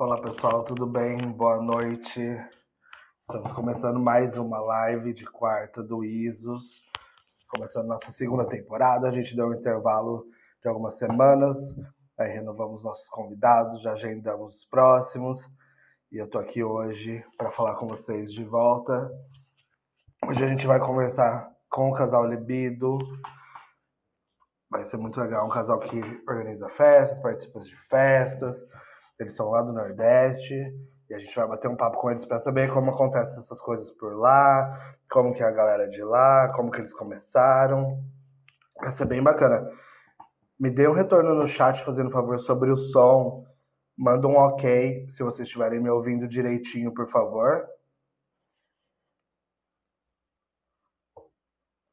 Olá pessoal, tudo bem? Boa noite. Estamos começando mais uma live de quarta do ISOS. Começando nossa segunda temporada. A gente deu um intervalo de algumas semanas. Aí renovamos nossos convidados, já agendamos os próximos. E eu tô aqui hoje para falar com vocês de volta. Hoje a gente vai conversar com o casal Libido. Vai ser muito legal. Um casal que organiza festas, participa de festas. Eles são lá do Nordeste. E a gente vai bater um papo com eles para saber como acontecem essas coisas por lá, como que é a galera de lá, como que eles começaram. Vai ser bem bacana. Me dê um retorno no chat fazendo favor sobre o som. Manda um ok se vocês estiverem me ouvindo direitinho, por favor.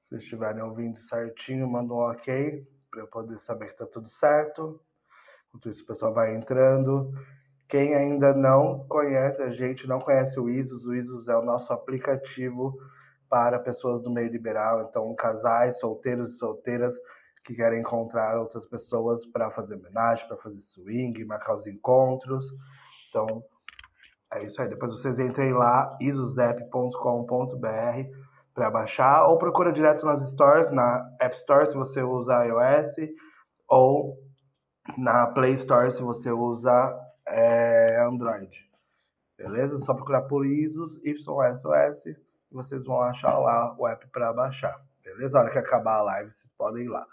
Se estiverem ouvindo certinho, manda um ok para eu poder saber que está tudo certo. Isso, o pessoal vai entrando. Quem ainda não conhece a gente, não conhece o ISOS, o ISOS é o nosso aplicativo para pessoas do meio liberal, então casais, solteiros e solteiras que querem encontrar outras pessoas para fazer homenagem, para fazer swing, marcar os encontros. Então, é isso aí. Depois vocês entrem lá, isozep.com.br para baixar, ou procura direto nas stores, na App Store se você usa iOS, ou na Play Store se você usa é, Android. Beleza? Só procurar por ISOS, YSOS, e vocês vão achar lá o app para baixar. Beleza? A hora que acabar a live, vocês podem ir lá.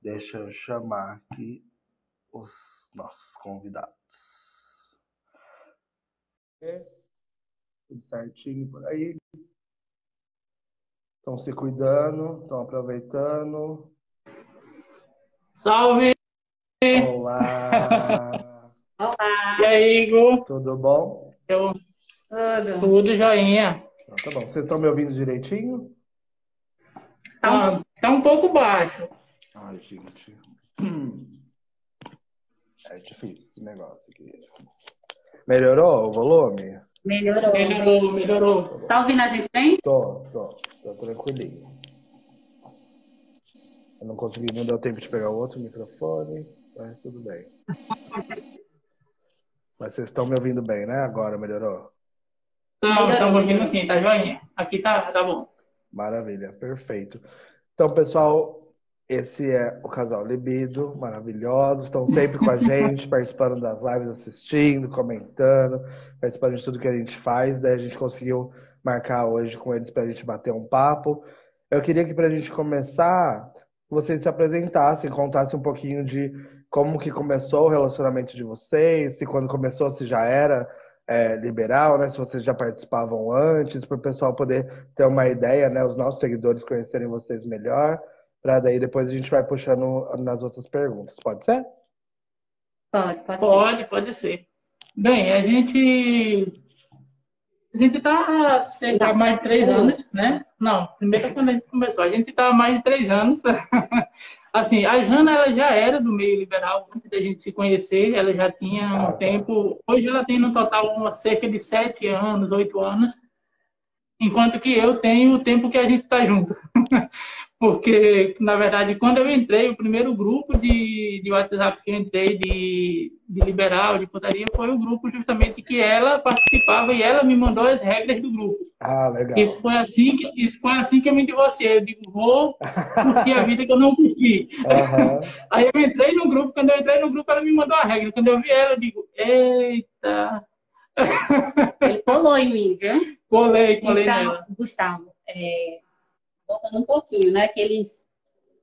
Deixa eu chamar aqui os nossos convidados. Tudo certinho por aí. Estão se cuidando, estão aproveitando. Salve! Olá! Olá! E aí, Igor? Tudo bom? Eu, Tudo? tudo joinha. Então, tá bom. Vocês estão me ouvindo direitinho? Tá, tá um pouco baixo. Ai, gente. É difícil esse negócio aqui. Melhorou o volume? Melhorou. Melhorou, melhorou. Tá ouvindo a gente bem? Tô, tô. Tô tranquilinho. Eu não consegui, não deu tempo de pegar o outro microfone, mas tudo bem. Mas vocês estão me ouvindo bem, né? Agora melhorou? Não, ouvindo assim, tá joinha. Aqui tá, tá bom. Maravilha, perfeito. Então, pessoal, esse é o casal Libido, maravilhosos, estão sempre com a gente, participando das lives, assistindo, comentando, participando de tudo que a gente faz. Daí a gente conseguiu marcar hoje com eles para a gente bater um papo. Eu queria que para a gente começar, vocês se apresentassem, contassem um pouquinho de como que começou o relacionamento de vocês, se quando começou se já era é, liberal, né? Se vocês já participavam antes, para o pessoal poder ter uma ideia, né? Os nossos seguidores conhecerem vocês melhor, para daí depois a gente vai puxando nas outras perguntas. Pode ser? Pode, pode, ser. Pode, pode ser. Bem, a gente. A gente tá cerca de mais de três anos, né? Não, primeiro quando a gente começou. A gente tá há mais de três anos. Assim, a Jana ela já era do meio liberal antes da gente se conhecer, ela já tinha Ah, um tá. tempo. Hoje ela tem no total uma, cerca de sete anos, oito anos, enquanto que eu tenho o tempo que a gente está junto. Porque, na verdade, quando eu entrei, o primeiro grupo de, de WhatsApp que eu entrei de, de liberal, de putaria, foi o grupo justamente que ela participava e ela me mandou as regras do grupo. Ah, legal. Isso foi assim que, isso foi assim que eu me divorciei. Eu digo, vou curtir a vida que eu não curti. Aham. Aí eu entrei no grupo, quando eu entrei no grupo, ela me mandou a regra. Quando eu vi ela, eu digo, eita, Ele colou em mim, viu? colei, colei Então, nela. Gustavo, é, voltando um pouquinho, né? Que ele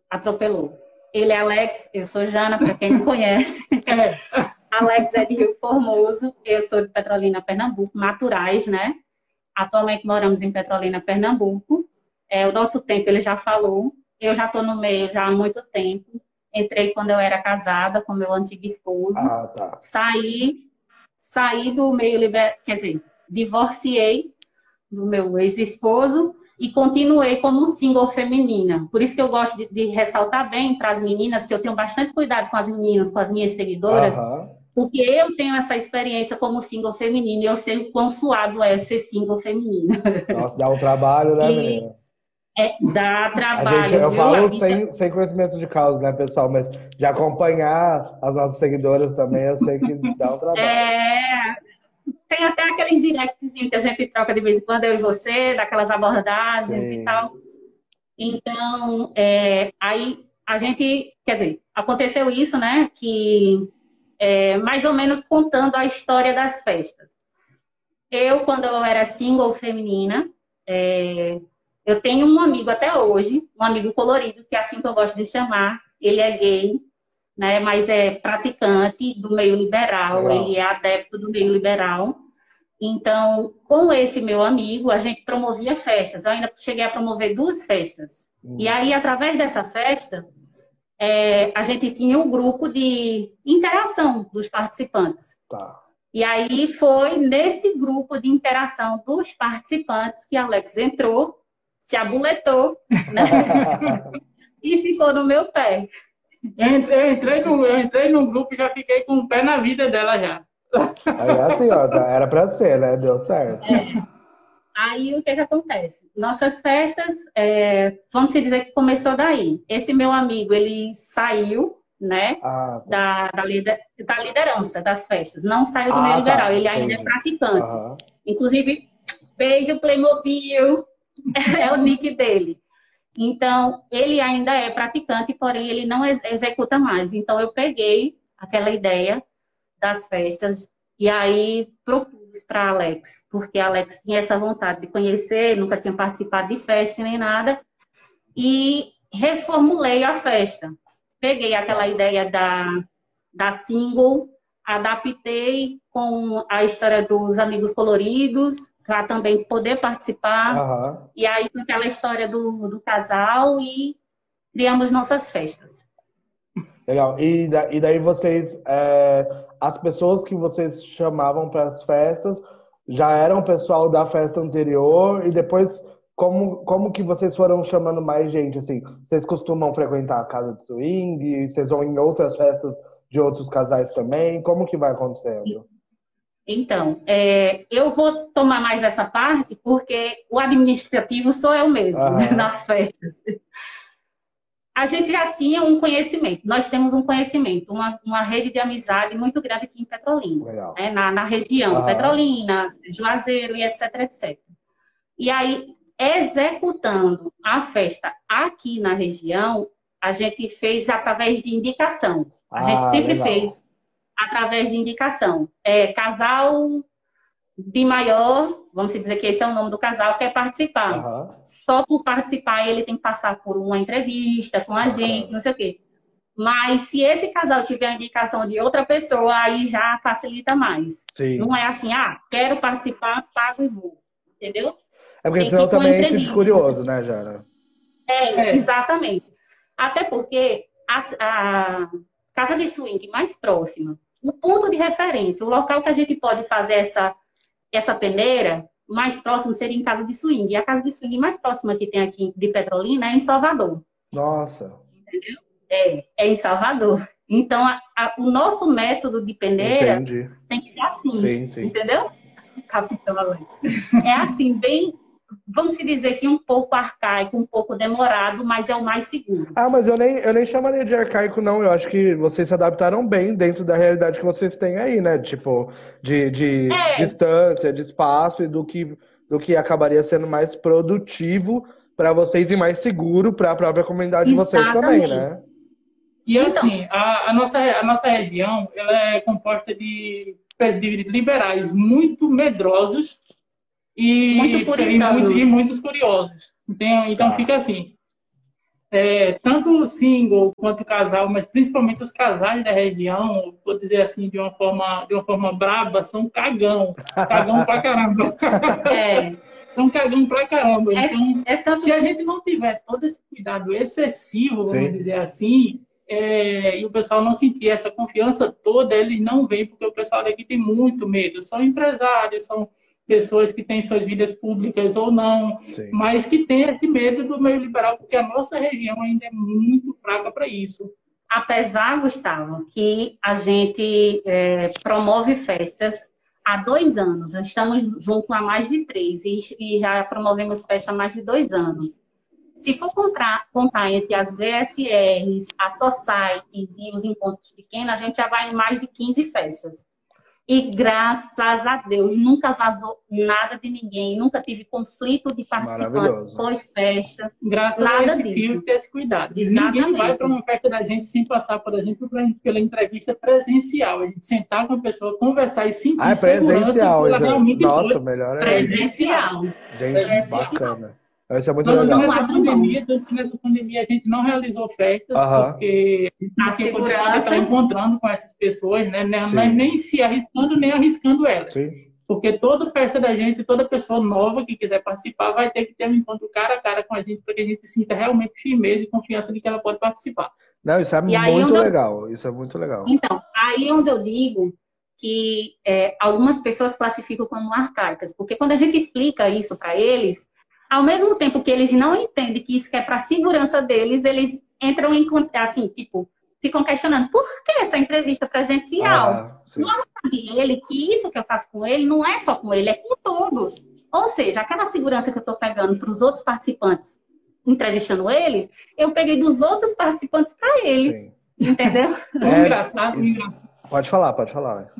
atropelou. Ele é Alex, eu sou Jana, para quem não conhece. É, Alex é de Rio Formoso, eu sou de Petrolina, Pernambuco, naturais, né? Atualmente moramos em Petrolina, Pernambuco. É, o nosso tempo ele já falou. Eu já estou no meio já há muito tempo. Entrei quando eu era casada com meu antigo esposo. Ah, tá. Saí, saí do meio liberal, quer dizer, divorciei do meu ex-esposo e continuei como single feminina. Por isso que eu gosto de, de ressaltar bem para as meninas que eu tenho bastante cuidado com as meninas, com as minhas seguidoras, Aham. porque eu tenho essa experiência como single feminina e eu sei o quão suado é ser single feminina. Nossa, dá um trabalho, né, E- menina? É, dá trabalho. Gente, eu viu? falo bicha... sem, sem conhecimento de causa, né, pessoal? Mas de acompanhar as nossas seguidoras também, eu sei que dá um trabalho. É, tem até aqueles directs que a gente troca de vez em quando, eu e você, daquelas abordagens Sim. e tal. Então, é, aí a gente, quer dizer, aconteceu isso, né? Que é, mais ou menos contando a história das festas. Eu, quando eu era single feminina, é, eu tenho um amigo até hoje, um amigo colorido, que é assim que eu gosto de chamar. Ele é gay, né? Mas é praticante do meio liberal, ele é adepto do meio liberal. Então, com esse meu amigo, a gente promovia festas. Eu ainda cheguei a promover duas festas. Hum. E aí, através dessa festa, é, a gente tinha um grupo de interação dos participantes. Tá. E aí foi nesse grupo de interação dos participantes que Alex entrou, se abuletou, né? e ficou no meu pé. Eu entrei, no, eu entrei num grupo e já fiquei com o pé na vida dela já. Aí assim, ó, tá, era pra ser, né? Deu certo. É. Aí o que que acontece? Nossas festas, é, vamos dizer que começou daí. Esse meu amigo, ele saiu, né, ah, tá. da, da, lider, da, liderança das festas. Não saiu do ah, meio tá. liberal, ele ainda é praticante. Uhum. Inclusive, beijo Playmobil, é o nick dele. Então, ele ainda é praticante, porém ele não ex executa mais. Então, eu peguei aquela ideia das festas e aí propus para Alex, porque Alex tinha essa vontade de conhecer, nunca tinha participado de festa nem nada, e reformulei a festa. Peguei aquela ideia da, da single, adaptei com a história dos amigos coloridos, para também poder participar. Uhum. E aí com aquela história do, do casal e criamos nossas festas. Legal. E, da, e daí vocês, é, as pessoas que vocês chamavam para as festas já eram pessoal da festa anterior e depois como, como que vocês foram chamando mais gente? Assim, vocês costumam frequentar a casa de swing? Vocês vão em outras festas de outros casais também? Como que vai acontecendo? Então, é, eu vou tomar mais essa parte porque o administrativo sou eu mesmo uhum. nas festas. A gente já tinha um conhecimento, nós temos um conhecimento, uma, uma rede de amizade muito grande aqui em Petrolina, né, na, na, região, uhum. Petrolina, Juazeiro e etc, etc. E aí, executando a festa aqui na região, a gente fez através de indicação. A ah, gente sempre legal. fez através de indicação. É, casal de maior, vamos dizer que esse é o nome do casal, quer participar. Uhum. Só por participar ele tem que passar por uma entrevista com a uhum. gente, não sei o quê. Mas se esse casal tiver a indicação de outra pessoa, aí já facilita mais. Sim. Não é assim, ah, quero participar, pago e vou. Entendeu? É porque senão também é tipo curioso, né, Jara? É, é, exatamente. Até porque a, a casa de swing mais próxima o ponto de referência, o local que a gente pode fazer essa, essa peneira mais próximo seria em casa de swing. E a casa de swing mais próxima que tem aqui de Petrolina é em Salvador. Nossa. Entendeu? É, é em Salvador. Então, a, a, o nosso método de peneira Entendi. tem que ser assim. Sim, sim. Entendeu? Capitão Alex. É assim, bem vamos dizer que um pouco arcaico, um pouco demorado, mas é o mais seguro. Ah, mas eu nem, eu nem chamaria de arcaico, não. Eu acho que vocês se adaptaram bem dentro da realidade que vocês têm aí, né? Tipo, de, de é. distância, de espaço e do que, do que acabaria sendo mais produtivo para vocês e mais seguro para a própria comunidade Exatamente. de vocês também, né? E então, assim, a, a, nossa, a nossa região ela é composta de, de liberais muito medrosos e, muito e, muito, e muitos curiosos. Então, então tá. fica assim. É, tanto o single quanto o casal, mas principalmente os casais da região, vou dizer assim de uma forma, de uma forma braba, são cagão. Cagão pra caramba. É. São cagão pra caramba. É, então, é tanto... se a gente não tiver todo esse cuidado excessivo, vamos Sim. dizer assim, é, e o pessoal não sentir essa confiança toda, eles não vêm, porque o pessoal daqui tem muito medo. São empresários, são pessoas que têm suas vidas públicas ou não, Sim. mas que têm esse medo do meio liberal, porque a nossa região ainda é muito fraca para isso. Apesar, Gustavo, que a gente é, promove festas há dois anos, estamos juntos há mais de três e, e já promovemos festa há mais de dois anos. Se for contar, contar entre as VSRs, as societies e os encontros pequenos, a gente já vai em mais de 15 festas. E graças a Deus, nunca vazou nada de ninguém, nunca tive conflito de participante pós-festa. Graças nada a esse disso. filtro e esse cuidado. Exatamente. Ninguém vai para uma festa da gente sem passar, por exemplo, pela entrevista presencial. A gente sentar com a pessoa, conversar e sentir ah, é presencial, então. realmente Nossa, melhor é Presencial. Gente, presencial. bacana. Isso é muito não, legal. Nessa pandemia, tanto que nessa pandemia a gente não realizou festas, porque a gente de estar encontrando com essas pessoas, né? Nem, nem se arriscando, nem arriscando elas. Sim. Porque toda festa da gente, toda pessoa nova que quiser participar, vai ter que ter um encontro cara a cara com a gente, para que a gente sinta realmente firmeza e confiança de que ela pode participar. Não, isso é e muito legal. Eu... Isso é muito legal. Então, aí onde eu digo que é, algumas pessoas classificam como arcaicas, porque quando a gente explica isso para eles, ao mesmo tempo que eles não entendem que isso é para a segurança deles, eles entram em assim, tipo, ficam questionando por que essa entrevista presencial? Ah, não sabe ele que isso que eu faço com ele não é só com ele, é com todos. Ou seja, aquela segurança que eu estou pegando para os outros participantes entrevistando ele, eu peguei dos outros participantes para ele. Sim. Entendeu? É, engraçado, engraçado. Pode falar, pode falar.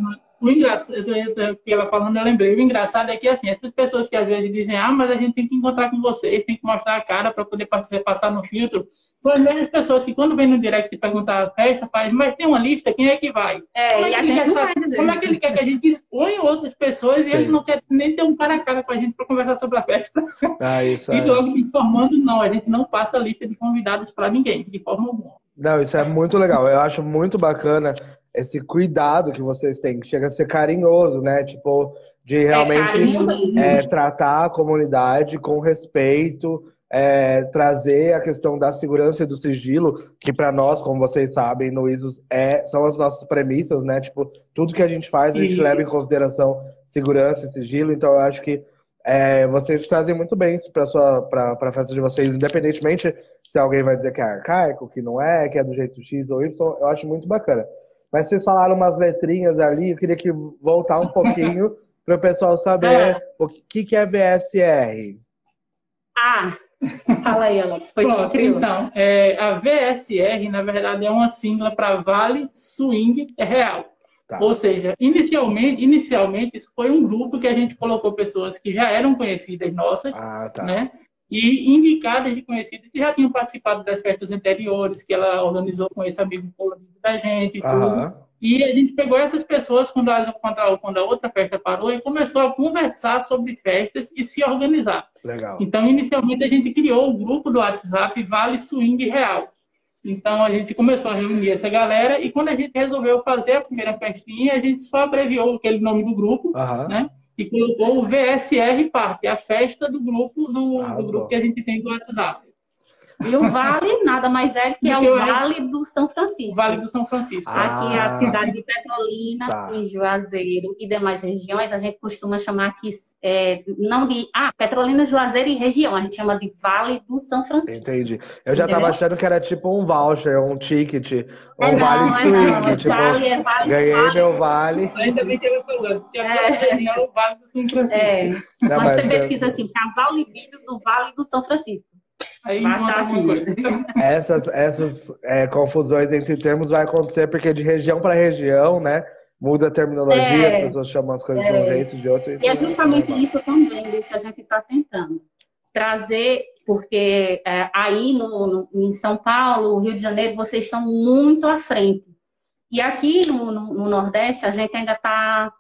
O engraçado, que ela falando, eu lembrei, o engraçado é que, assim, essas pessoas que às vezes dizem, ah, mas a gente tem que encontrar com vocês, tem que mostrar a cara para poder passar no filtro, são as mesmas pessoas que quando vem no direct perguntar a festa, faz, mas tem uma lista, quem é que vai? É, como, é que, como é que ele quer que a gente exponha outras pessoas Sim. e ele não quer nem ter um cara a cara com a gente para conversar sobre a festa? Ah, isso e é. logo informando, não, a gente não passa a lista de convidados para ninguém, de forma alguma. Não, isso é muito legal. Eu acho muito bacana esse cuidado que vocês têm, que chega a ser carinhoso, né? Tipo, de realmente é, é, tratar a comunidade com respeito, é, trazer a questão da segurança e do sigilo, que para nós, como vocês sabem, no ISOS é, são as nossas premissas, né? Tipo, tudo que a gente faz, a gente Isso. leva em consideração segurança e sigilo, então eu acho que é, vocês trazem muito bem isso para a festa de vocês, independentemente se alguém vai dizer que é arcaico, que não é, que é do jeito X ou Y, eu acho muito bacana. Mas vocês falaram umas letrinhas ali, eu queria que voltar um pouquinho para o pessoal saber é. o que, que é VSR. Ah, fala aí, Alex. Foi Pronto, então, é, a VSR, na verdade, é uma sigla para Vale Swing Real. Tá. Ou seja, inicialmente, inicialmente, isso foi um grupo que a gente colocou pessoas que já eram conhecidas nossas, ah, tá. né? E indicadas de conhecidas que já tinham participado das festas anteriores que ela organizou com esse amigo da gente e uhum. tudo. E a gente pegou essas pessoas quando a, quando a outra festa parou e começou a conversar sobre festas e se organizar. Legal. Então, inicialmente, a gente criou o grupo do WhatsApp Vale Swing Real. Então, a gente começou a reunir essa galera e quando a gente resolveu fazer a primeira festinha, a gente só abreviou aquele nome do grupo, uhum. né? E colocou o VSR Party, a festa do grupo do, ah, do grupo que a gente tem do WhatsApp. E o Vale nada mais é que é o Vale do São Francisco. Vale do São Francisco. Ah, aqui é a cidade de Petrolina tá. e Juazeiro e demais regiões, a gente costuma chamar aqui, é, não de. Ah, Petrolina, Juazeiro e região, a gente chama de Vale do São Francisco. Entendi. Eu já estava achando que era tipo um voucher, um ticket, um é, vale não, swing. É não, tipo, vale, é vale, ganhei vale, meu vale. Ainda bem que eu falando, a é. região é o Vale do São Francisco. É. Não, Quando você pesquisa assim, casal libido do Vale do São Francisco. Aí assim. Essas, essas é, confusões entre termos vai acontecer porque de região para região, né? Muda a terminologia, é, as pessoas chamam as coisas é, de um é. jeito, de outro. E é justamente isso também que a gente está tentando. Trazer, porque é, aí no, no, em São Paulo, Rio de Janeiro, vocês estão muito à frente. E aqui no, no, no Nordeste, a gente ainda está,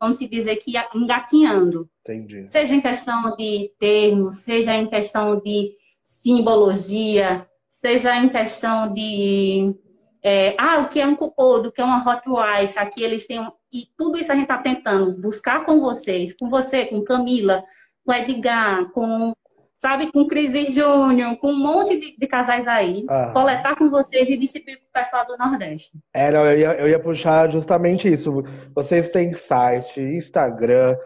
vamos se dizer que engatinhando. Entendi. Seja em questão de termos, seja em questão de simbologia, seja em questão de é, ah, o que é um cupodo, o que é uma hot wife, aqui eles têm e tudo isso a gente está tentando buscar com vocês, com você, com Camila, com Edgar, com sabe, com Cris Júnior, com um monte de, de casais aí, ah. coletar com vocês e distribuir para o pessoal do Nordeste. É, não, eu ia, eu ia puxar justamente isso. Vocês têm site, Instagram,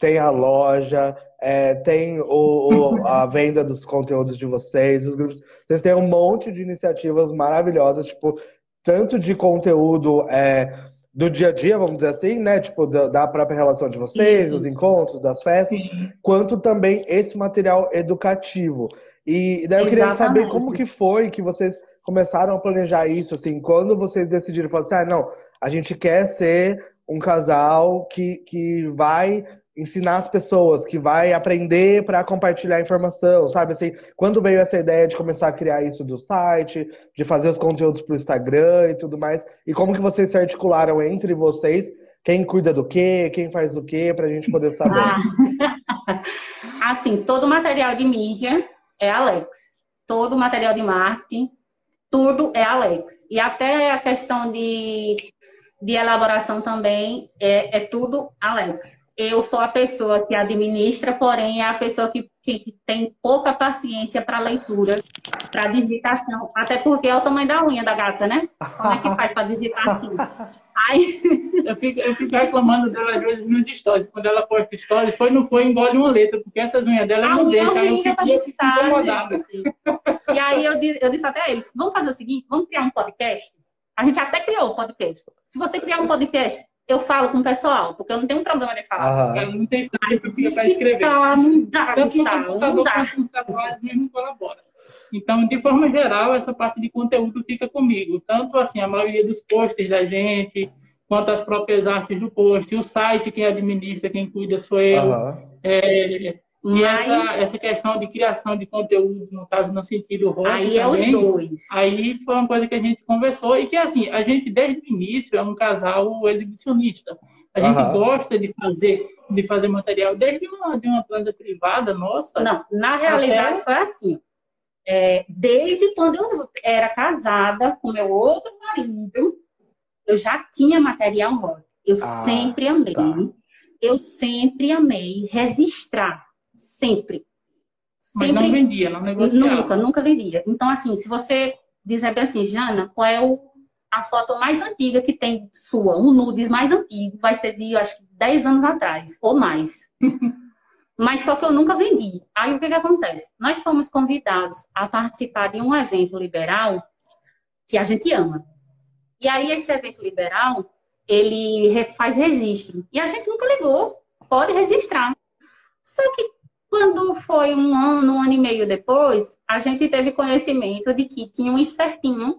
tem a loja, é, tem o, o, a venda dos conteúdos de vocês, os grupos. Vocês têm um monte de iniciativas maravilhosas, tipo, tanto de conteúdo é, do dia a dia, vamos dizer assim, né? Tipo, da, da própria relação de vocês, Isso. dos encontros, das festas, Sim. quanto também esse material educativo. E daí eu queria saber como que foi que vocês começaram a planejar isso, assim, quando vocês decidiram, falar assim, ah, não, a gente quer ser um casal que, que vai ensinar as pessoas, que vai aprender para compartilhar informação, sabe? Assim, quando veio essa ideia de começar a criar isso do site, de fazer os conteúdos para o Instagram e tudo mais, e como que vocês se articularam entre vocês? Quem cuida do quê? Quem faz o quê? Para a gente poder saber. Ah. assim, todo material de mídia é Alex. Todo material de marketing, tudo é Alex. E até a questão de, de elaboração também é, é tudo Alex eu sou a pessoa que administra, porém é a pessoa que, que, que tem pouca paciência para leitura, para digitação. Até porque é o tamanho da unha da gata, né? Como é que faz para digitar assim? Aí... Eu, fico, eu fico reclamando dela às vezes nos stories. Quando ela posta stories, foi não foi, engole uma letra, porque essas unhas dela não deixam. Aí eu fico incomodada. E aí eu, eu disse até a eles, vamos fazer o seguinte, vamos criar um podcast? A gente até criou o um podcast. Se você criar um podcast, eu falo com o pessoal, porque eu não tenho um problema de falar. Uhum. Eu não tenho escrito para escrever. Tá, não dá, Tanto não dá. não colabora. Então, de forma geral, essa parte de conteúdo fica comigo. Tanto assim, a maioria dos posts da gente, quanto as próprias artes do post, o site, quem administra, quem cuida sou eu. Uhum. É, e Mas... essa, essa questão de criação de conteúdo, no caso, no sentido rock, Aí é os dois. Aí foi uma coisa que a gente conversou e que, assim, a gente, desde o início, é um casal exibicionista. A gente uhum. gosta de fazer, de fazer material desde uma, de uma planta privada, nossa. Não, na realidade até... foi assim. É, desde quando eu era casada com meu outro marido, eu já tinha material rock. Eu ah, sempre amei. Tá. Eu sempre amei registrar Sempre. Mas Sempre, não vendia, não negociava. Nunca, nunca vendia. Então, assim, se você dizer bem assim, Jana, qual é o, a foto mais antiga que tem sua, um nudes mais antigo, vai ser de, acho que, 10 anos atrás, ou mais. Mas só que eu nunca vendi. Aí o que, que acontece? Nós fomos convidados a participar de um evento liberal que a gente ama. E aí esse evento liberal, ele faz registro. E a gente nunca ligou. Pode registrar. Só que quando foi um ano, um ano e meio depois, a gente teve conhecimento de que tinha um espertinho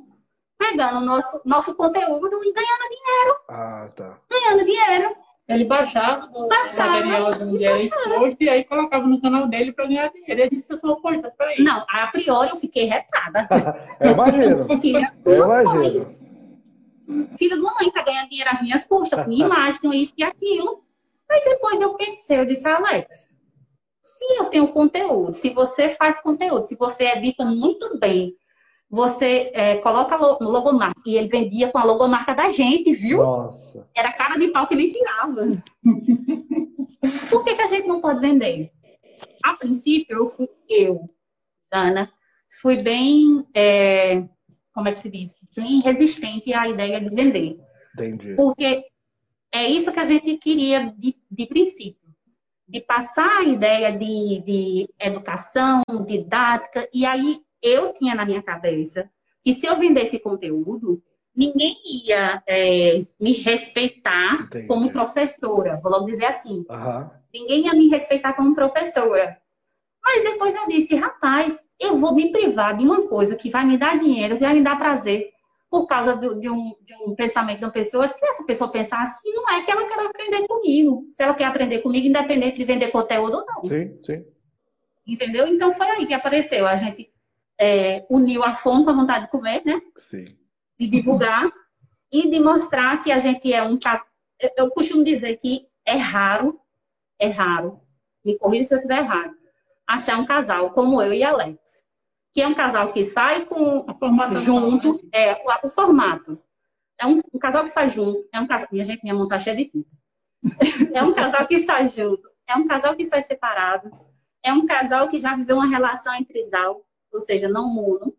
pegando nosso, nosso conteúdo e ganhando dinheiro. Ah, tá. Ganhando dinheiro. Ele baixava o baixava, material exposto e aí colocava no canal dele para ganhar dinheiro. E a gente pensou, poxa, peraí. Não, a priori eu fiquei retada. eu imagino. Filha eu imagino. Filho de uma mãe tá ganhando dinheiro às minhas custas, com minha imagem, com isso e aquilo. Aí depois eu pensei, eu disse, Alex, se eu tenho conteúdo, se você faz conteúdo, se você edita muito bem, você é, coloca no logomarca e ele vendia com a logomarca da gente, viu? Nossa. Era cara de pau que nem tirava. Por que, que a gente não pode vender? A princípio, eu fui eu, Ana, fui bem, é, como é que se diz? Bem resistente à ideia de vender. Entendi. Porque é isso que a gente queria de, de princípio de passar a ideia de, de educação, didática, e aí eu tinha na minha cabeça que se eu vendesse conteúdo, ninguém ia é, me respeitar Entendi. como professora, vou logo dizer assim. Uhum. Ninguém ia me respeitar como professora. Mas depois eu disse, rapaz, eu vou me privar de uma coisa que vai me dar dinheiro, que vai me dar prazer por causa do, de, um, de, um, pensamento de uma pessoa, se essa pessoa pensar assim, não é que ela quer aprender comigo. Se ela quer aprender comigo, independente de vender conteúdo ou não. Sim, sim. Entendeu? Então foi aí que apareceu. A gente é, uniu a fome com a vontade de comer, né? Sim. De divulgar e de mostrar que a gente é um caso. Eu, eu costumo dizer que é raro, é raro, me corrija se eu estiver errado, achar um casal como eu e Alex que é um casal que sai com junto, né? é o, formato. É um, um, casal que sai junto, é um casal. Minha gente, minha mão tá cheia de tinta. é um casal que sai junto, é um casal que sai separado, é um casal que já viveu uma relação entre trisal, ou seja, não mono.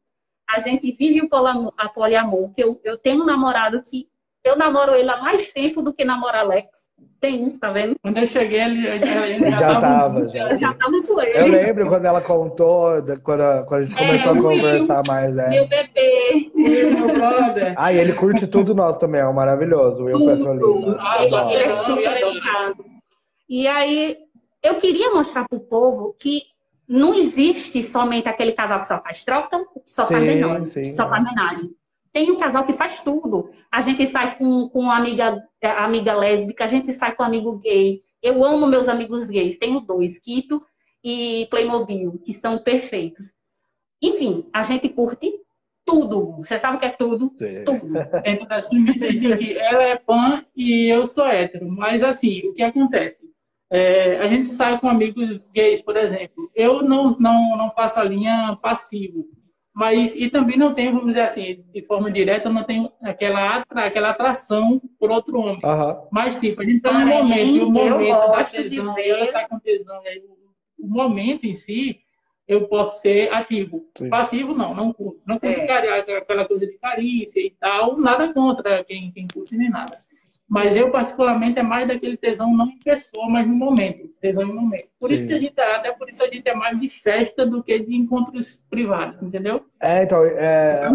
A gente vive o poliamor, a poliamor, que eu, eu tenho um namorado que eu namoro ele há mais tempo do que namoro Alex. Tem isso, tá vendo? Quando eu cheguei, ele, ele já, já tava. Já, já tava com ele. Eu lembro quando ela contou, quando, quando a gente começou é, a conversar mais. É. Meu bebê. meu brother. Ah, e ele curte tudo nosso também, é um maravilhoso. Will. Ah, ele, ele é super educado. E aí, eu queria mostrar pro povo que não existe somente aquele casal que só faz troca, que só faz menor, sim, só é. faz homenagem. Tem um casal que faz tudo. A gente sai com, com amiga, amiga lésbica, a gente sai com amigo gay. Eu amo meus amigos gays. Tenho dois, Quito e Playmobil, que são perfeitos. Enfim, a gente curte tudo. Você sabe o que é tudo? Sim. Tudo. Das ela é pan e eu sou hétero. Mas assim, o que acontece? É, a gente sai com amigos gays, por exemplo. Eu não, não, não faço a linha passivo. Mas, e também não tenho, vamos dizer assim, de forma direta, não tenho aquela, aquela atração por outro homem. Uhum. Mas, tipo, a gente tá no momento, o momento da tesão, ela tá com tesão, o momento em si, eu posso ser ativo. Sim. Passivo, não, não curto. Não curto é. aquela coisa de carícia e tal, nada contra quem, quem curte nem nada. Mas eu, particularmente, é mais daquele tesão não em pessoa, mas no momento. Tesão em momento. Por Sim. isso que a gente, até por isso a gente é mais de festa do que de encontros privados, entendeu? É, então, é,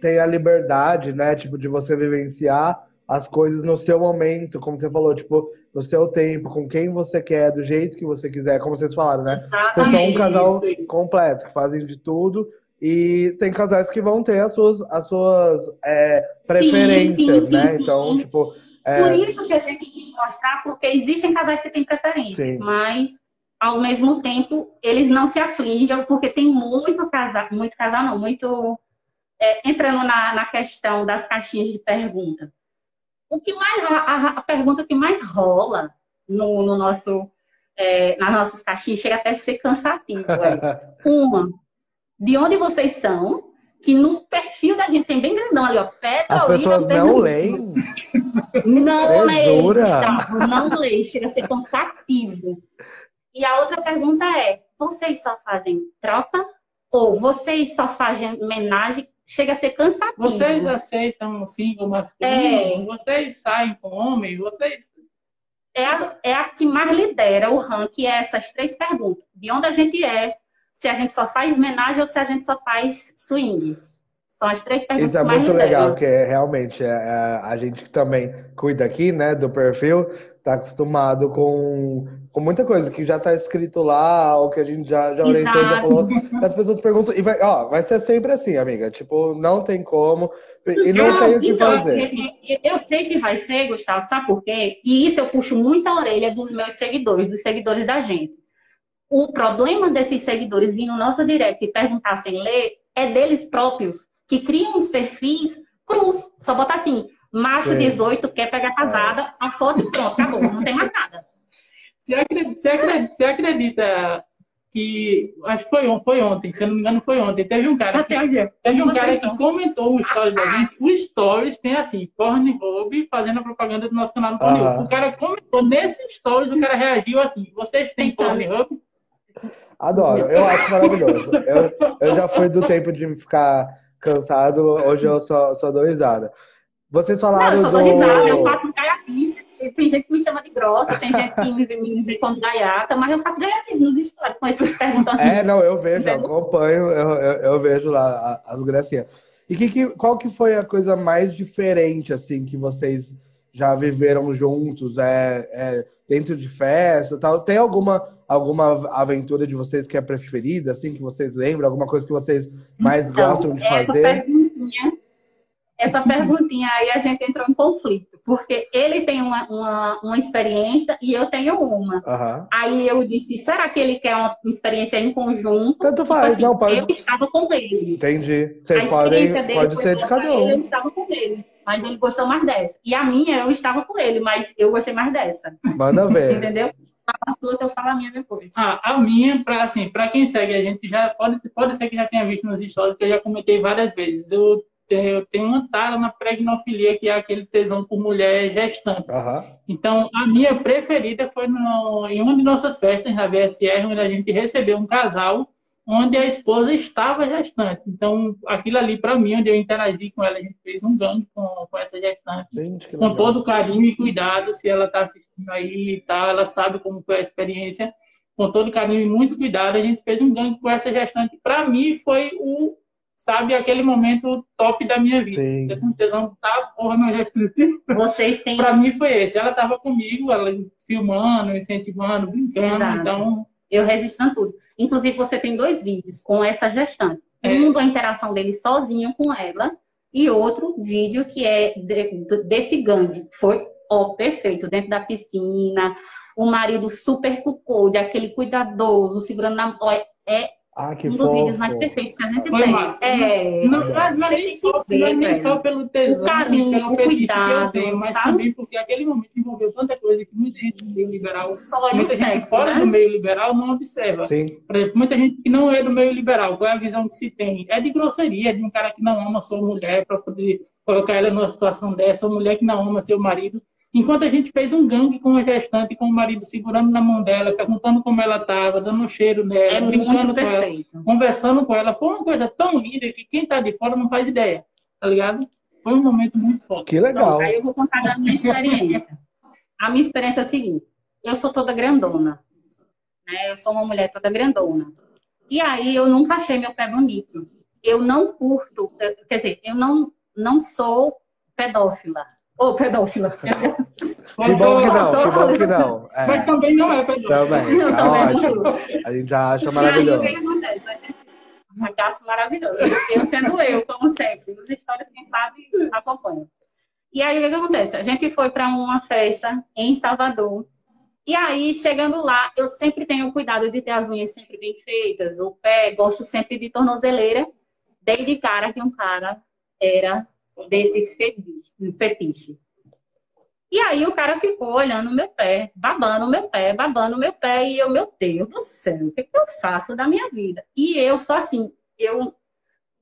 tem a liberdade, né, tipo, de você vivenciar as coisas no seu momento, como você falou, tipo, no seu tempo, com quem você quer, do jeito que você quiser, como vocês falaram, né? Exatamente. Vocês são um casal isso. completo, que fazem de tudo. E tem casais que vão ter as suas, as suas é, preferências, sim, sim, né? Sim, então, tipo. É... Por isso que a gente quis mostrar, porque existem casais que têm preferências, mas ao mesmo tempo eles não se afligem, porque tem muito casal, muito casal não, muito é, entrando na, na questão das caixinhas de pergunta o que mais a, a pergunta que mais rola no, no nosso é, nas nossas caixinhas chega até a ser cansativo. É. Uma, de onde vocês são? Que no perfil da gente tem bem grandão ali, ó. Petrolina, As pessoas não leem. Não leem, Gustavo, não leem. Chega a ser cansativo. E a outra pergunta é: vocês só fazem tropa? Ou vocês só fazem homenagem chega a ser cansativo. Vocês aceitam o single masculino? É. Vocês saem com homem? Vocês. É a, é a que mais lidera o ranking, é essas três perguntas. De onde a gente é, se a gente só faz homenagem ou se a gente só faz swing. São as três perguntas Isso é muito legal, porque realmente é, é, a gente que também cuida aqui, né, do perfil, tá acostumado com, com muita coisa que já tá escrito lá, ou que a gente já, já orientou, já falou. As pessoas perguntam, e vai, ó, vai ser sempre assim, amiga. Tipo, não tem como, e não, tem o que então, fazer. Eu sei que vai ser, Gustavo, sabe por quê? E isso eu puxo muito a orelha dos meus seguidores, dos seguidores da gente. O problema desses seguidores vir no nosso direct e perguntar sem ler é deles próprios, que criam os perfis cruz. Só botar assim, Macho Sim. 18 quer pegar casada, a foto e pronto, acabou, não tem mais nada. Você acredita, você acredita, você acredita que. Acho que foi, foi ontem, se eu não me engano, foi ontem. Teve um cara, que, teve um cara que comentou o stories da gente. O stories tem assim, Pornhub fazendo a propaganda do nosso canal no Pornhub. O cara comentou nesse stories, o cara reagiu assim: vocês têm Pornhub? Adoro, eu acho maravilhoso. Eu, eu já fui do tempo de ficar cansado, hoje eu só, só dou risada. Vocês falaram não, eu do... risada, eu faço gaiatice. Tem gente que me chama de grossa, tem gente que me, me vê como gaiata, mas eu faço gaiatice nos stories com essas perguntas assim. É, não, eu vejo, eu acompanho, eu, eu, eu, vejo lá as gracinhas. E que, que, qual que foi a coisa mais diferente, assim, que vocês já viveram juntos? É, é dentro de festa tal? Tem alguma, alguma aventura de vocês que é preferida, assim, que vocês lembram? Alguma coisa que vocês mais então, gostam de fazer? Essa perguntinha essa perguntinha aí a gente entrou em conflito, porque ele tem uma, uma, uma experiência e eu tenho uma. Uhum. Aí eu disse, será que ele quer uma experiência em conjunto? Tanto tipo faz, assim, não, pode... Eu estava com ele. Entendi. Você a podem, dele pode ser de cada um. Ele, eu estava com ele, mas ele gostou mais dessa. E a minha, eu estava com ele, mas eu gostei mais dessa. Manda ver. Entendeu? A sua, eu falo a minha depois. Ah, a minha, pra, assim, pra quem segue, a gente já pode, pode ser que já tenha visto nos stories, que eu já comentei várias vezes. Eu eu tenho uma tara na pregnofilia, que é aquele tesão por mulher gestante. Uhum. Então, a minha preferida foi no, em uma de nossas festas na VSR, onde a gente recebeu um casal onde a esposa estava gestante. Então, aquilo ali, para mim, onde eu interagi com ela, a gente fez um ganho com, com essa gestante. Gente, com todo carinho e cuidado, se ela está assistindo aí e tal, ela sabe como foi a experiência. Com todo carinho e muito cuidado, a gente fez um ganho com essa gestante. Para mim, foi o sabe, aquele momento top da minha vida. Sim. Eu tenho tesão, tá, porra, meu jeito Vocês têm... Pra mim foi esse. Ela tava comigo, ela filmando, incentivando, brincando. Exato. Então, Eu registrando tudo. Inclusive, você tem dois vídeos com essa gestante. É. Um da interação dele sozinho com ela e outro vídeo que é de, desse gangue. Foi ó, perfeito, dentro da piscina, o marido super cucou, aquele cuidadoso, segurando na. Ó, é ah, um dos vídeos mais perfeitos que a gente Foi tem. Massa. É, não, não, não, é nem, só, ver, não é nem só pelo tesão, o carinho, pelo o cuidado, que eu tenho, mas sabe? também porque aquele momento envolveu tanta coisa que muita gente do meio liberal, Só muita gente sexo, fora né? do meio liberal não observa. Sim. Por exemplo, muita gente que não é do meio liberal, qual é a visão que se tem? É de grosseria, de um cara que não ama sua mulher para poder colocar ela numa situação dessa, ou mulher que não ama seu marido. Enquanto a gente fez um gangue com a gestante, com o marido segurando na mão dela, perguntando como ela estava, dando um cheiro nela, É brincando com ela, conversando com ela. Foi uma coisa tão linda que quem tá de fora não faz ideia, tá ligado? Foi um momento muito forte. Que legal. Pronto, aí eu vou contar da minha experiência. A minha experiência é a seguinte: eu sou toda grandona, né? Eu sou uma mulher toda grandona. E aí eu nunca achei meu pé bonito. Eu não curto, quer dizer, eu não, não sou pedófila. Ou pedófila. Que bom que não, que bom que não. É, Mas também não é pedófilo. também, tá ótimo. A gente já acha E aí o maravilhoso. que acontece? A gente eu acho maravilhoso. Eu sendo eu, como sempre. As histórias, quem sabe, acompanham. E aí o que que acontece? A gente foi para uma festa em Salvador. E aí, chegando lá, eu sempre tenho cuidado de ter as unhas sempre bem feitas, o pé, gosto sempre de tornozeleira. Dei de cara que um cara era desse fetiche. E aí o cara ficou olhando o meu pé, babando o meu pé, babando o meu pé, e eu, meu Deus do céu, o que, que eu faço da minha vida? E eu sou assim, eu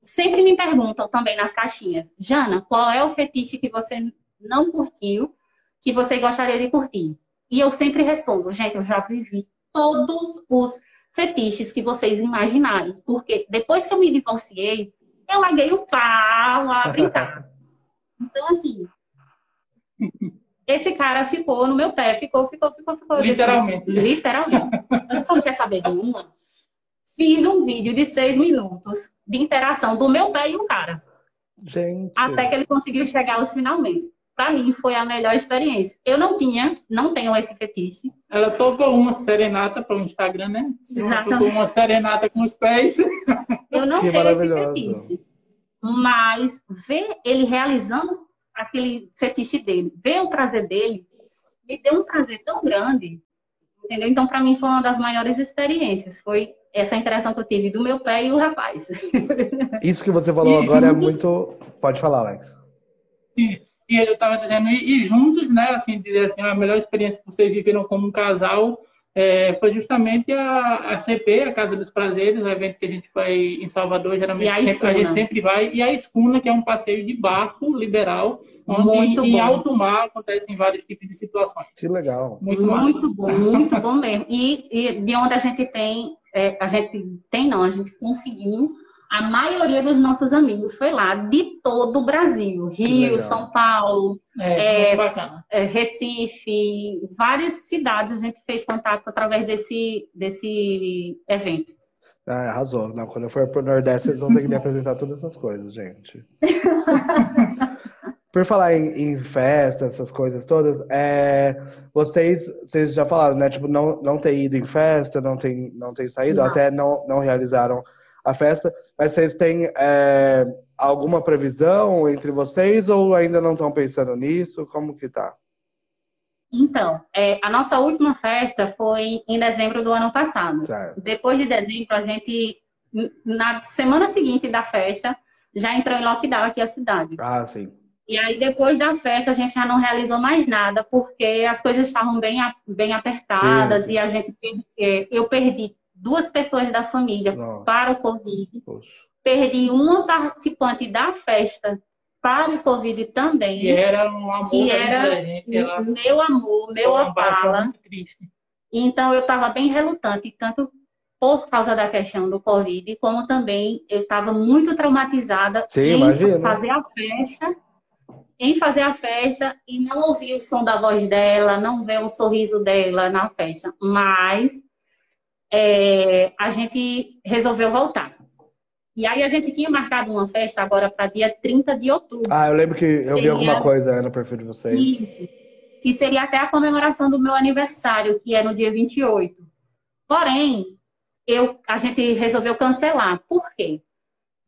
sempre me perguntam também nas caixinhas, Jana, qual é o fetiche que você não curtiu, que você gostaria de curtir? E eu sempre respondo, gente, eu já vivi todos os fetiches que vocês imaginarem, porque depois que eu me divorciei, eu larguei o pau a brincar. Então, assim, esse cara ficou no meu pé, ficou, ficou, ficou, ficou. Eu disse, Literalmente. Literalmente. Eu só não quer saber de uma. Fiz um vídeo de seis minutos de interação do meu pé e o cara. Gente. Até que ele conseguiu chegar aos finalmente. Pra mim, foi a melhor experiência. Eu não tinha, não tenho esse fetiche. Ela tocou uma serenata para o Instagram, né? Ela Exatamente. Tocou uma serenata com os pés. Eu não Que tenho esse fetiche. Mas ver ele realizando aquele fetiche dele, ver o prazer dele, me deu um prazer tão grande. Entendeu? Então, pra mim, foi uma das maiores experiências. Foi essa interação que eu tive do meu pé e o rapaz. Isso que você falou E agora é juntos- muito. Pode falar, Alex. E, e eu estava dizendo, e, e juntos, né? Assim, dizer assim, a melhor experiência que vocês viveram como um casal é, foi justamente a, a CP, a Casa dos Prazeres, o evento que a gente foi em Salvador, geralmente a sempre, a gente sempre vai, e a Escuna, que é um passeio de barco liberal, onde Muito em bom. alto mar acontecem vários tipos de situações. Que legal. Muito. Muito bom, muito bom mesmo. E, e de onde a gente tem, é, a gente tem não, a gente conseguiu. A maioria dos nossos amigos foi lá, de todo o Brasil. Rio. São Paulo, É, É, bacana. é, Recife, várias cidades a gente fez contato através desse, desse evento. Ah, arrasou. Não, quando eu for pro Nordeste, vocês vão ter que me apresentar todas essas coisas, gente. Por falar em, em festa, essas coisas todas, é, vocês, vocês já falaram, né? Tipo, não, não ter ido em festa, não tem, não tem saído, Não. até não, não realizaram a festa, mas vocês têm é, alguma previsão entre vocês ou ainda não estão pensando nisso? Como que tá? Então, é, a nossa última festa foi em dezembro do ano passado. Certo. Depois de dezembro, a gente, na semana seguinte da festa, já entrou em lockdown aqui a cidade. Ah, sim. E aí, depois da festa, a gente já não realizou mais nada, porque as coisas estavam bem, bem apertadas Sim, sim. e a gente, é, eu perdi duas pessoas da família Nossa, para o Covid. poxa. Perdi uma participante da festa para o Covid também. Que era um amor Que era. Ela Meu amor, meu opala. Então eu estava bem relutante, tanto por causa da questão do Covid, como também eu estava muito traumatizada Sim, em imagino. fazer a festa, em fazer a festa e não ouvir o som da voz dela, não ver o sorriso dela na festa. Mas é, a gente resolveu voltar. E aí a gente tinha marcado uma festa agora para dia 30 de outubro. Ah, eu lembro que eu vi Seria- alguma coisa no perfil de vocês. Isso. Que seria até a comemoração do meu aniversário, que é no dia 28. Porém, eu, a gente resolveu cancelar. Por quê?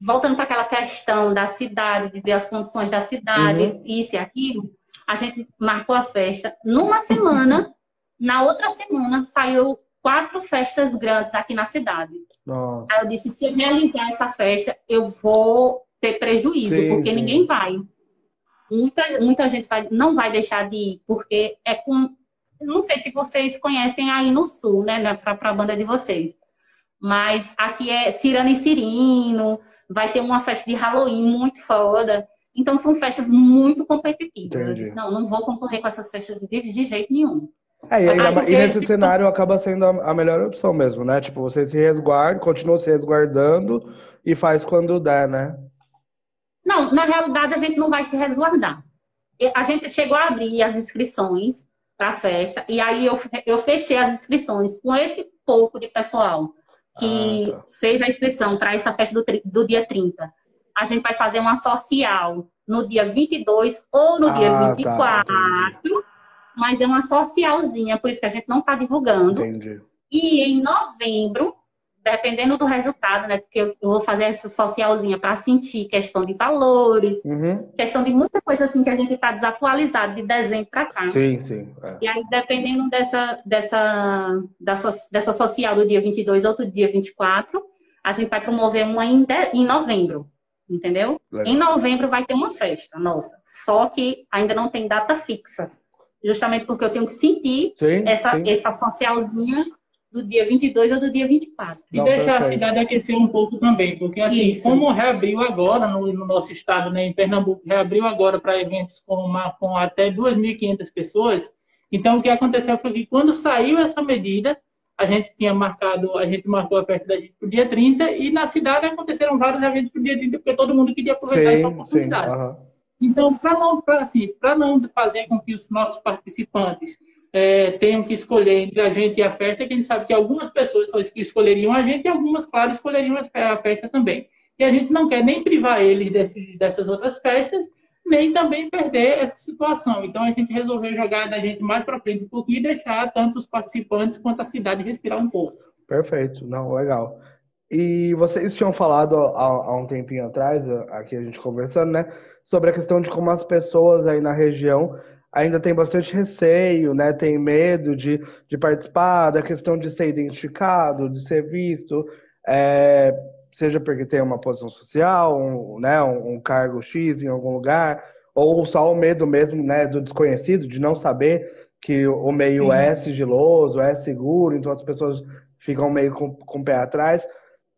Voltando para aquela questão da cidade, de ver as condições da cidade, uhum. isso e aquilo, a gente marcou a festa. Numa semana, na outra semana, saiu quatro festas grandes aqui na cidade. Nossa. Aí eu disse, se eu realizar essa festa, eu vou ter prejuízo, sim, porque sim. ninguém vai. Muita, muita gente vai, não vai deixar de ir, porque é com. Não sei se vocês conhecem aí no sul, né? Para a banda de vocês. Mas aqui é Cirano e Cirino, vai ter uma festa de Halloween muito foda. Então são festas muito competitivas. Entendi. Não, não vou concorrer com essas festas de, de jeito nenhum. É, e, ainda, e nesse tipo, cenário acaba sendo a, a, melhor opção mesmo, né? Tipo, você se resguarda, continua se resguardando e faz quando der, né? Não, na realidade a gente não vai se resguardar. A gente chegou a abrir as inscrições para a festa e aí eu, eu fechei as inscrições com esse pouco de pessoal que ah, tá. fez a inscrição para essa festa do, do dia 30. A gente vai fazer uma social no dia 22 ou no ah, dia 24, tá, mas é uma socialzinha, por isso que a gente não está divulgando. Entendi. E em novembro dependendo do resultado, né? Porque eu vou fazer essa socialzinha para sentir questão de valores, uhum. questão de muita coisa assim que a gente está desatualizado de dezembro para cá. Sim, sim. É. E aí, dependendo dessa, dessa, dessa, dessa social do dia 22 ou do dia 24, a gente vai promover uma em, de, em novembro. Entendeu? Legal. Em novembro vai ter uma festa, nossa. Só que ainda não tem data fixa. Justamente porque eu tenho que sentir sim, essa, sim. essa socialzinha do dia 22 ou do dia 24. E Não, deixar a cidade aquecer um pouco também, porque assim, Isso. como reabriu agora no, no, nosso estado, né, em Pernambuco, reabriu agora para eventos com, uma, com até 2.500 pessoas, então o que aconteceu foi que quando saiu essa medida, a gente tinha marcado, a gente marcou a festa da gente para o dia 30 e na cidade aconteceram vários eventos para o dia 30, porque todo mundo queria aproveitar sim, essa oportunidade. Sim, Então, para não, assim, não fazer com que os nossos participantes é, tenham que escolher entre a gente e a festa, que a gente sabe que algumas pessoas escolheriam a gente e algumas, claro, escolheriam a festa também. E a gente não quer nem privar eles desse, dessas outras festas, nem também perder essa situação. Então a gente resolveu jogar da gente mais para frente um pouquinho e deixar tanto os participantes quanto a cidade respirar um pouco. Perfeito, não, legal. E vocês tinham falado há, há, um tempinho atrás, aqui a gente conversando, né, sobre a questão de como as pessoas aí na região ainda tem bastante receio, né? Tem medo de, de participar, da questão de ser identificado, de ser visto, é, seja porque tem uma posição social, um, né, um, cargo X em algum lugar, ou só o medo mesmo né, do desconhecido, de não saber que o meio Sim. é sigiloso, é seguro, então as pessoas ficam meio com, com o pé atrás.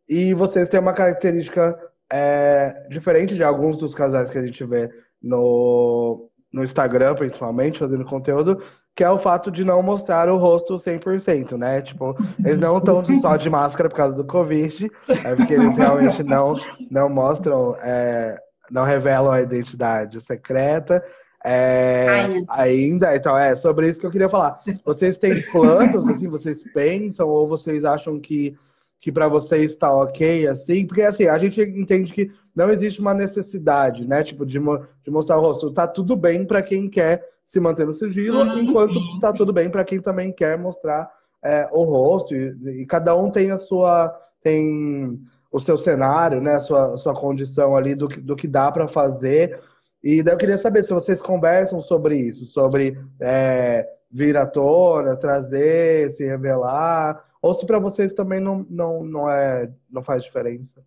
E vocês têm uma característica é, diferente de alguns dos casais que a gente vê no, no Instagram, principalmente, fazendo conteúdo, que é o fato de não mostrar o rosto 100%, né? Tipo, eles não estão só de máscara por causa do Covid, é porque eles realmente não, não mostram, é, não revelam a identidade secreta. É, ainda, então é sobre isso que eu queria falar. Vocês têm planos, assim, vocês pensam ou vocês acham que que para vocês está ok, assim, porque assim, a gente entende que não existe uma necessidade, né, tipo, de, de mostrar o rosto. Tá tudo bem para quem quer se manter no sigilo, uhum, enquanto sim. tá tudo bem para quem também quer mostrar é, o rosto, e, e, cada um tem a sua, tem o seu cenário, né, a sua, a sua condição ali do, do que dá para fazer, e daí eu queria saber se vocês conversam sobre isso, sobre é, vir à tona, trazer, se revelar, ou se para vocês também não, não, não, é, não faz diferença?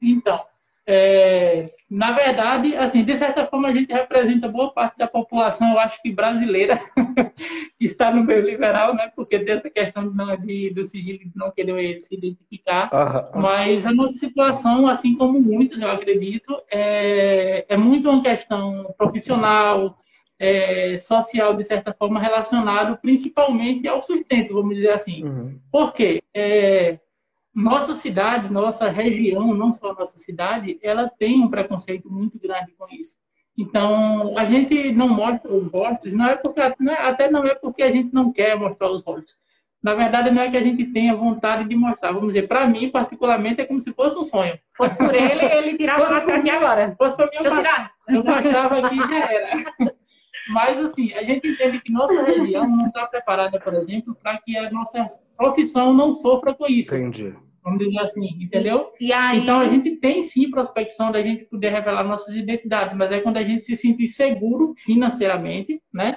Então, é, na verdade, assim, de certa forma a gente representa boa parte da população, eu acho que brasileira, que está no meio liberal, né? Porque tem essa questão de, de, do sigilo de não querer se identificar. Mas a nossa situação, assim como muitos, eu acredito, é, é muito uma questão profissional, é, social, de certa forma, relacionado principalmente ao sustento, vamos dizer assim. Uhum. Por quê? É, nossa cidade, nossa região, não só nossa cidade, ela tem um preconceito muito grande com isso. Então, a gente não mostra os rostos, não é porque, não é, até não é porque a gente não quer mostrar os rostos. Na verdade, não é que a gente tenha vontade de mostrar. Vamos dizer, para mim, particularmente, é como se fosse um sonho. Fosse por ele, ele tirava a máscara aqui agora. Fosse para mim, eu, eu, tirar. eu baixava aqui e já era. Mas, assim, a gente entende que nossa região não está preparada, por exemplo, para que a nossa profissão não sofra com isso. Entendi. Vamos dizer assim, entendeu? E aí, Então, a gente tem sim prospecção da gente poder revelar nossas identidades, mas é quando a gente se sentir seguro financeiramente, né?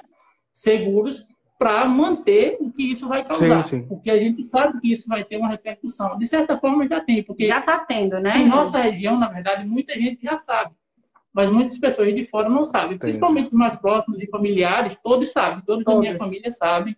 Seguros para manter o que isso vai causar. Sim, sim. Porque a gente sabe que isso vai ter uma repercussão. De certa forma, já tem, porque já está tendo, né? em nossa região, na verdade, muita gente já sabe. Mas muitas pessoas de fora não sabem. Principalmente os mais próximos e familiares, todos sabem. Todos da minha família sabem.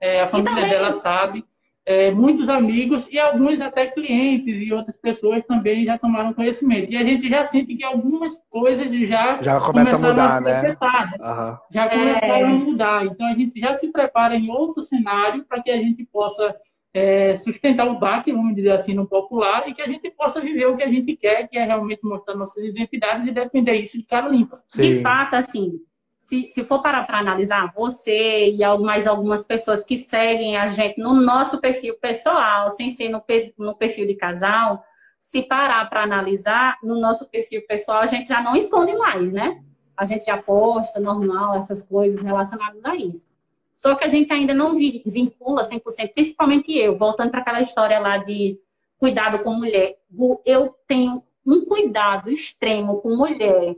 É, a família também- dela sabe. É, muitos amigos e alguns até clientes e outras pessoas também já tomaram conhecimento. E a gente já sente que algumas coisas já, Já começa a começaram mudar, a ser né? afetadas Aham. já começaram a mudar. Então a gente já se prepara em outro cenário para que a gente possa é, sustentar o baque, vamos dizer assim, no popular, e que a gente possa viver o que a gente quer, que é realmente mostrar nossas identidades e defender isso de cara limpa. De Sim. fato, assim, se, se for parar para analisar, você e mais algumas pessoas que seguem a gente no nosso perfil pessoal, sem ser no, no perfil de casal, se parar para analisar, no nosso perfil pessoal, a gente já não esconde mais, né? A gente já posta normal essas coisas relacionadas a isso. Só que a gente ainda não vi- vincula 100%, principalmente eu, voltando para aquela história lá de cuidado com mulher. Eu tenho um cuidado extremo com mulher,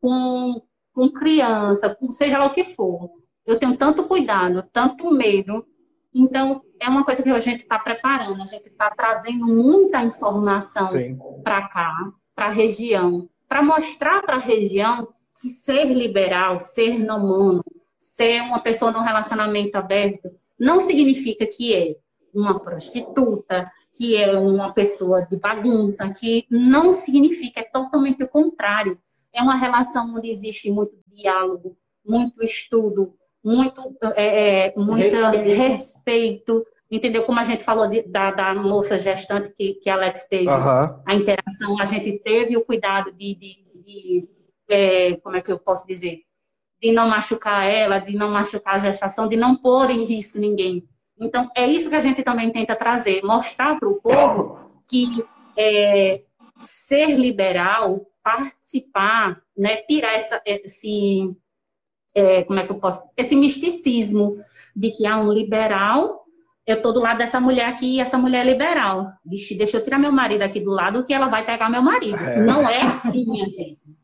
com, com criança, com seja lá o que for. Eu tenho tanto cuidado, tanto medo. Então, é uma coisa que a gente está preparando, a gente está trazendo muita informação para cá, para a região, para mostrar para a região que ser liberal, ser não mono, ser uma pessoa num relacionamento aberto, não significa que é uma prostituta, que é uma pessoa de bagunça, que não significa, é totalmente o contrário. É uma relação onde existe muito diálogo, muito estudo, muito, é, é, muito Respeito. respeito. entendeu? Como a gente falou de- da, da moça gestante que, que Alex teve, Aham. a interação, a gente teve o cuidado de, de- de, é, como é que eu posso dizer? De não machucar ela, de não machucar a gestação, de não pôr em risco ninguém. Então, é isso que a gente também tenta trazer, mostrar para o povo que é, ser liberal, participar, né, tirar essa, esse, é, como é que eu posso, esse misticismo de que há um liberal, eu tô do lado dessa mulher aqui e essa mulher é liberal. Vixe, deixa eu tirar meu marido aqui do lado que ela vai pegar meu marido. É. Não é assim, minha gente.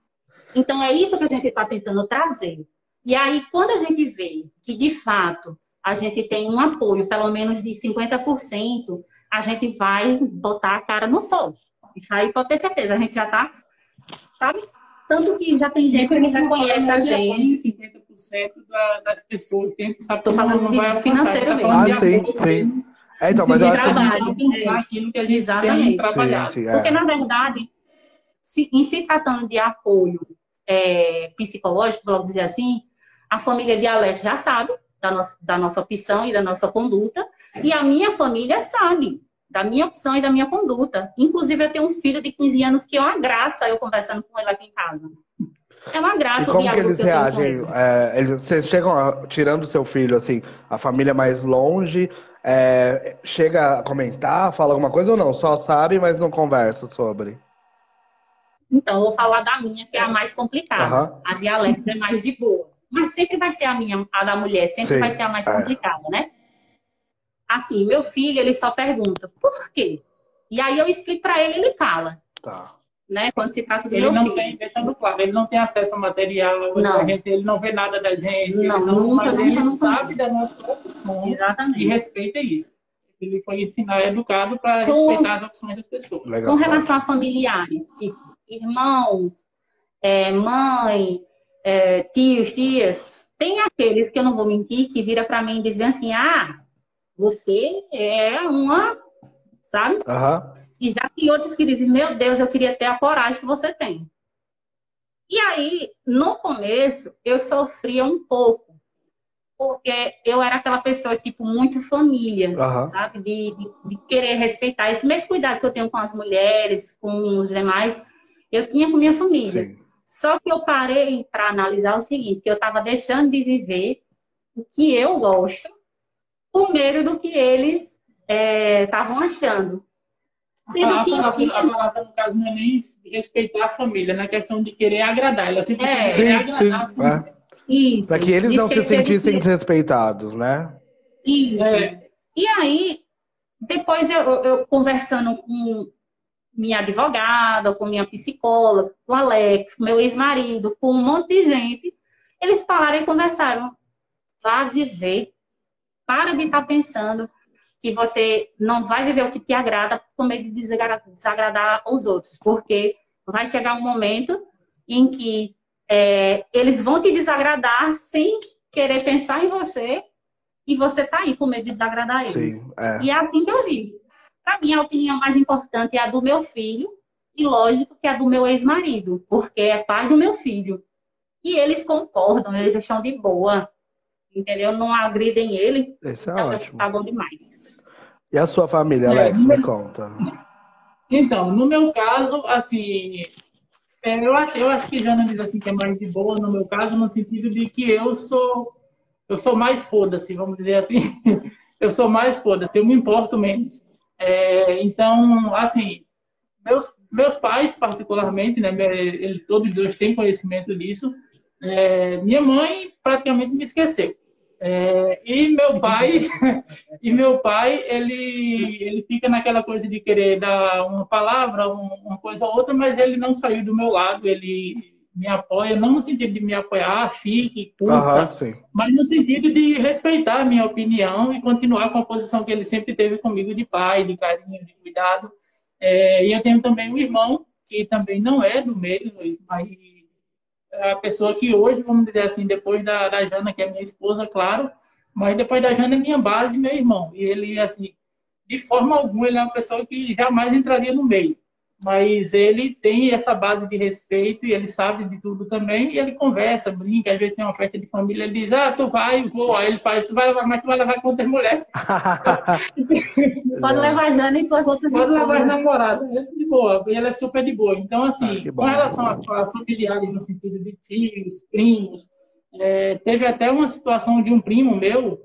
Então é isso que a gente está tentando trazer. E aí, quando a gente vê que, de fato, a gente tem um apoio, pelo menos de 50%, a gente vai botar a cara no sol. Isso aí pode ter certeza, a gente já tá, sabe? Tanto que já tem gente Isso que reconhece fala, a já gente. põe 50% da- das pessoas que a gente sabe Tô que falando de financeiro tá mesmo. Ah, sim, sim. mesmo, É, então, mas eu acho que. trabalho. alcançar aquilo que a gente Exatamente. tem trabalhado. Sim, sim, Porque, é. na verdade, se- em se tratando de apoio é, psicológico, vamos dizer assim, a família de Alex já sabe da nossa, da nossa opção e da nossa conduta, e a minha família sabe da minha opção e da minha conduta. Inclusive, eu tenho um filho de 15 anos que é uma graça eu conversando com ele aqui em casa. É uma E graça o como que eles reagem? É, eles, vocês chegam, a- tirando seu filho, assim, a família mais longe, é, chega a comentar, fala alguma coisa ou não? Só sabe, mas não conversa sobre. Então, eu vou falar da minha, que é a mais complicada. Aham. A de Alex é mais de boa. Mas sempre vai ser a minha, a da mulher, sempre Sim, vai ser a mais é. complicada, né? Assim, meu filho, ele só pergunta, por quê? E aí eu explico pra ele, ele cala, Tá. né? Quando se trata do Ele meu não filho. tem, deixando claro, ele não tem acesso ao material, Não. a gente, ele não vê nada da gente, ele Não, não, nunca, mas nunca, ele nunca. sabe da nossa opção e Exatamente. respeita isso. Ele foi ensinar educado para respeitar as opções das pessoas. Legal. Com relação a familiares, tipo irmãos, é, mãe, é, tios, tias, tem aqueles que eu não vou mentir que vira pra mim e dizem assim, ah, você é uma, sabe? Aham. E já tem outros que dizem, meu Deus, eu queria ter a coragem que você tem. E aí, no começo, eu sofria um pouco. Porque eu era aquela pessoa, tipo, muito família, Aham. sabe? De, de, de querer respeitar. Esse mesmo cuidado que eu tenho com as mulheres, com os demais, eu tinha com minha família. Sim. Só que eu parei para analisar o seguinte, que eu estava deixando de viver o que eu gosto, com medo do que eles estavam achando. Sendo A que eu palavra, tinha... a palavra, no caso, não é nem respeitar a família, na questão de querer agradar. Ela sempre É. quer Sim, agradar sim, a família. Isso. Para que eles não se sentissem que... desrespeitados, né? Isso. É. E aí, depois eu, eu, conversando com minha advogada, com minha psicóloga, com o Alex, com meu ex-marido, com um monte de gente, eles falaram e conversaram. Vá viver. Para de estar pensando que você não vai viver o que te agrada com medo de desagradar os outros, porque vai chegar um momento em que é, eles vão te desagradar sem querer pensar em você e você tá aí com medo de desagradar eles. Sim, é. E é assim que eu vi. Para mim, a opinião mais importante é a do meu filho e, lógico, que é a do meu ex-marido, porque é pai do meu filho. E eles concordam, eles estão de boa, entendeu? Não agridem ele. Isso é então, ótimo. Tá bom demais. E a sua família, Alex, é, me conta. Então, no meu caso, assim, é, eu, acho, eu acho que Jana diz assim que é mais de boa no meu caso, no sentido de que eu sou eu sou mais foda-se, vamos dizer assim. eu sou mais foda-se, eu me importo menos. É, então, assim, meus, meus pais, particularmente, né, ele, todos dois têm conhecimento disso. É, minha mãe praticamente me esqueceu. É, e meu pai, e meu pai, ele, ele fica naquela coisa de querer dar uma palavra, uma coisa ou outra, mas ele não saiu do meu lado, ele me apoia, não no sentido de me apoiar, fique, curta, mas no sentido de respeitar a minha opinião e continuar com a posição que ele sempre teve comigo de pai, de carinho, de cuidado. É, e eu tenho também um irmão, que também não é do meio, mas é a pessoa que hoje, vamos dizer assim, depois da, da Jana, que é minha esposa, claro, mas depois da Jana é minha base, meu irmão. E ele, assim, de forma alguma, ele é uma pessoa que jamais entraria no meio mas ele tem essa base de respeito e ele sabe de tudo também, e ele conversa, brinca, às vezes tem uma festa de família, ele diz, ah, tu vai, vou, aí ele faz, tu vai levar, mas tu vai levar quantas mulheres? Pode levar a Jana e tuas outras Pode levar as namoradas, é de boa, e ela é super de boa. Então, assim, ah, com relação a, a familiares no sentido de tios, primos, é, teve até uma situação de um primo meu,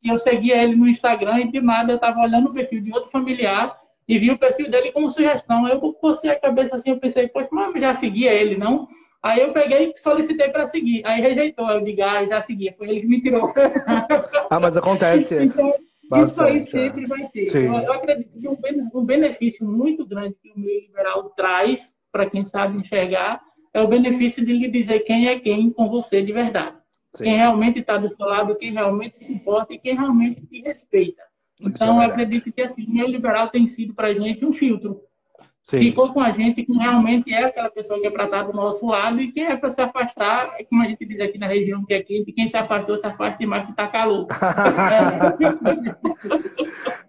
que eu seguia ele no Instagram e de nada eu estava olhando o perfil de outro familiar, e vi o perfil dele como sugestão. Eu cocei a cabeça assim, eu pensei, poxa, mas já seguia ele, não? Aí eu peguei e solicitei para seguir. Aí rejeitou. Eu digo, ah, já seguia. Foi ele que me tirou. ah, mas acontece. então, Bastante, isso aí sempre é. vai ter. Eu, eu, acredito que um benefício muito grande que o meio liberal traz, para quem sabe enxergar, é o benefício de lhe dizer quem é quem com você de verdade. Sim. Quem realmente está do seu lado, quem realmente se importa e quem realmente te respeita. Então, eu acredito que assim, o meio liberal tem sido para a gente um filtro. Sim. Ficou com a gente que realmente é aquela pessoa que é para estar do nosso lado e que é para se afastar, é como a gente diz aqui na região que é quente, quem se afastou se afasta demais que está calor.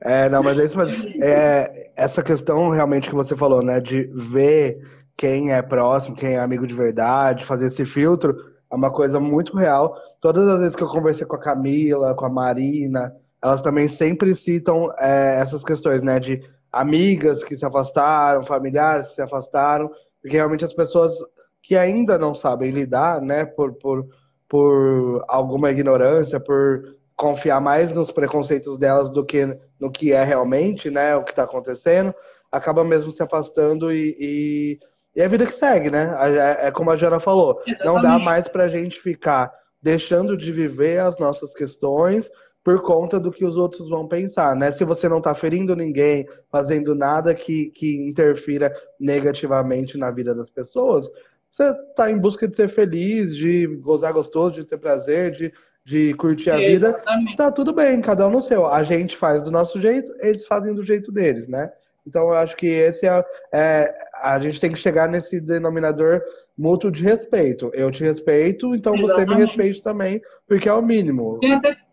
é. é, não, mas é isso mesmo. É, essa questão realmente que você falou, né, de ver quem é próximo, quem é amigo de verdade, fazer esse filtro, é uma coisa muito real. Todas as vezes que eu conversei com a Camila, com a Marina, elas também sempre citam é, essas questões, né? De amigas que se afastaram, familiares que se afastaram, porque realmente as pessoas que ainda não sabem lidar, né? Por, por, por alguma ignorância, por confiar mais nos preconceitos delas do que no que é realmente, né? O que está acontecendo, acaba mesmo se afastando e, e, e, é a vida que segue, né? É, é como a Jana falou, Exatamente. não dá mais para a gente ficar deixando de viver as nossas questões por conta do que os outros vão pensar, né? Se você não está ferindo ninguém, fazendo nada que, que interfira negativamente na vida das pessoas, você está em busca de ser feliz, de gozar gostoso, de ter prazer, de, de curtir a vida, tá tudo bem, cada um no seu. A gente faz do nosso jeito, eles fazem do jeito deles, né? Então eu acho que esse é, é a gente tem que chegar nesse denominador mútuo de respeito. Eu te respeito, então Exatamente. você me respeite também, porque é o mínimo. Tem até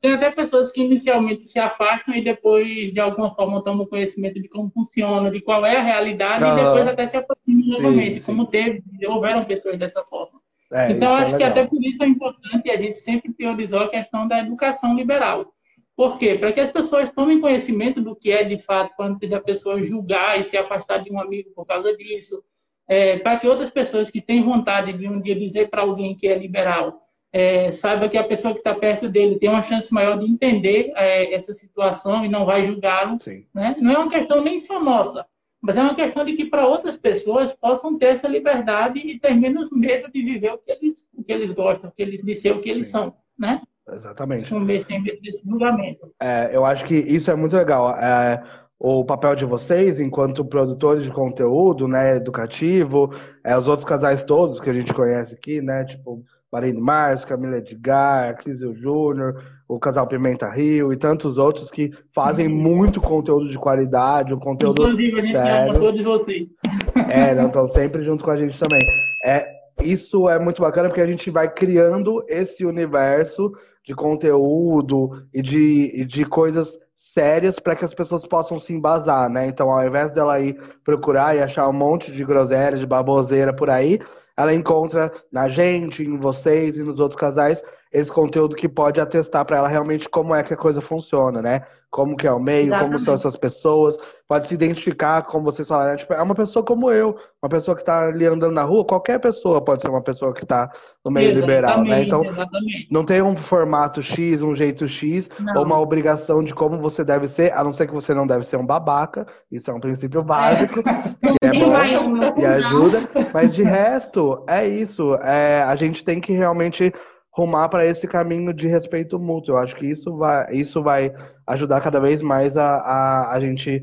tem até pessoas que inicialmente se afastam e depois, de alguma forma, tomam conhecimento de como funciona, de qual é a realidade, e depois até se aproximam novamente, sim. como teve, houveram pessoas dessa forma. É, então, é acho é que até por isso é importante a gente sempre priorizar a questão da educação liberal. Por quê? Para que as pessoas tomem conhecimento do que é de fato, antes da pessoa julgar e se afastar de um amigo por causa disso. É, para que outras pessoas que têm vontade de um dia dizer para alguém que é liberal, é, saiba que a pessoa que está perto dele tem uma chance maior de entender é, essa situação e não vai julgá-lo. Né? Não é uma questão nem só nossa, mas é uma questão de que para outras pessoas possam ter essa liberdade e ter menos medo de viver o que eles, o que eles gostam, o que eles, de ser o que eles Sim. são, né? Exatamente. Sem medo desse julgamento. É, eu acho que isso é muito legal. É, o papel de vocês, enquanto produtores de conteúdo, né, educativo, é, os outros casais todos que a gente conhece aqui, né, tipo Marino Mars, Camila Edgar, Crisio Júnior, o casal Pimenta Rio e tantos outros que fazem muito conteúdo de qualidade, um conteúdo Inclusive, a gente sério. ama todos vocês. É, não, estão sempre junto com a gente também. É, isso é muito bacana porque a gente vai criando esse universo de conteúdo e de, e de coisas sérias para que as pessoas possam se embasar, né? Então, ao invés dela ir procurar e achar um monte de groselha, de baboseira por aí, ela encontra na gente, em vocês e nos outros casais esse conteúdo que pode atestar para ela realmente como é que a coisa funciona, né? Como que é o meio, Exatamente. como são essas pessoas, pode se identificar, como vocês falaram, tipo, é uma pessoa como eu, uma pessoa que está ali andando na rua, qualquer pessoa pode ser uma pessoa que está no meio exatamente, liberal, né? Então, exatamente. não tem um formato X, um jeito X, não. ou uma obrigação de como você deve ser, a não ser que você não deve ser um babaca, isso é um princípio básico, é. que é bom e ajuda, mas de resto, é isso, é, a gente tem que realmente rumar para esse caminho de respeito mútuo. Eu acho que isso vai, isso vai ajudar cada vez mais a, a, a gente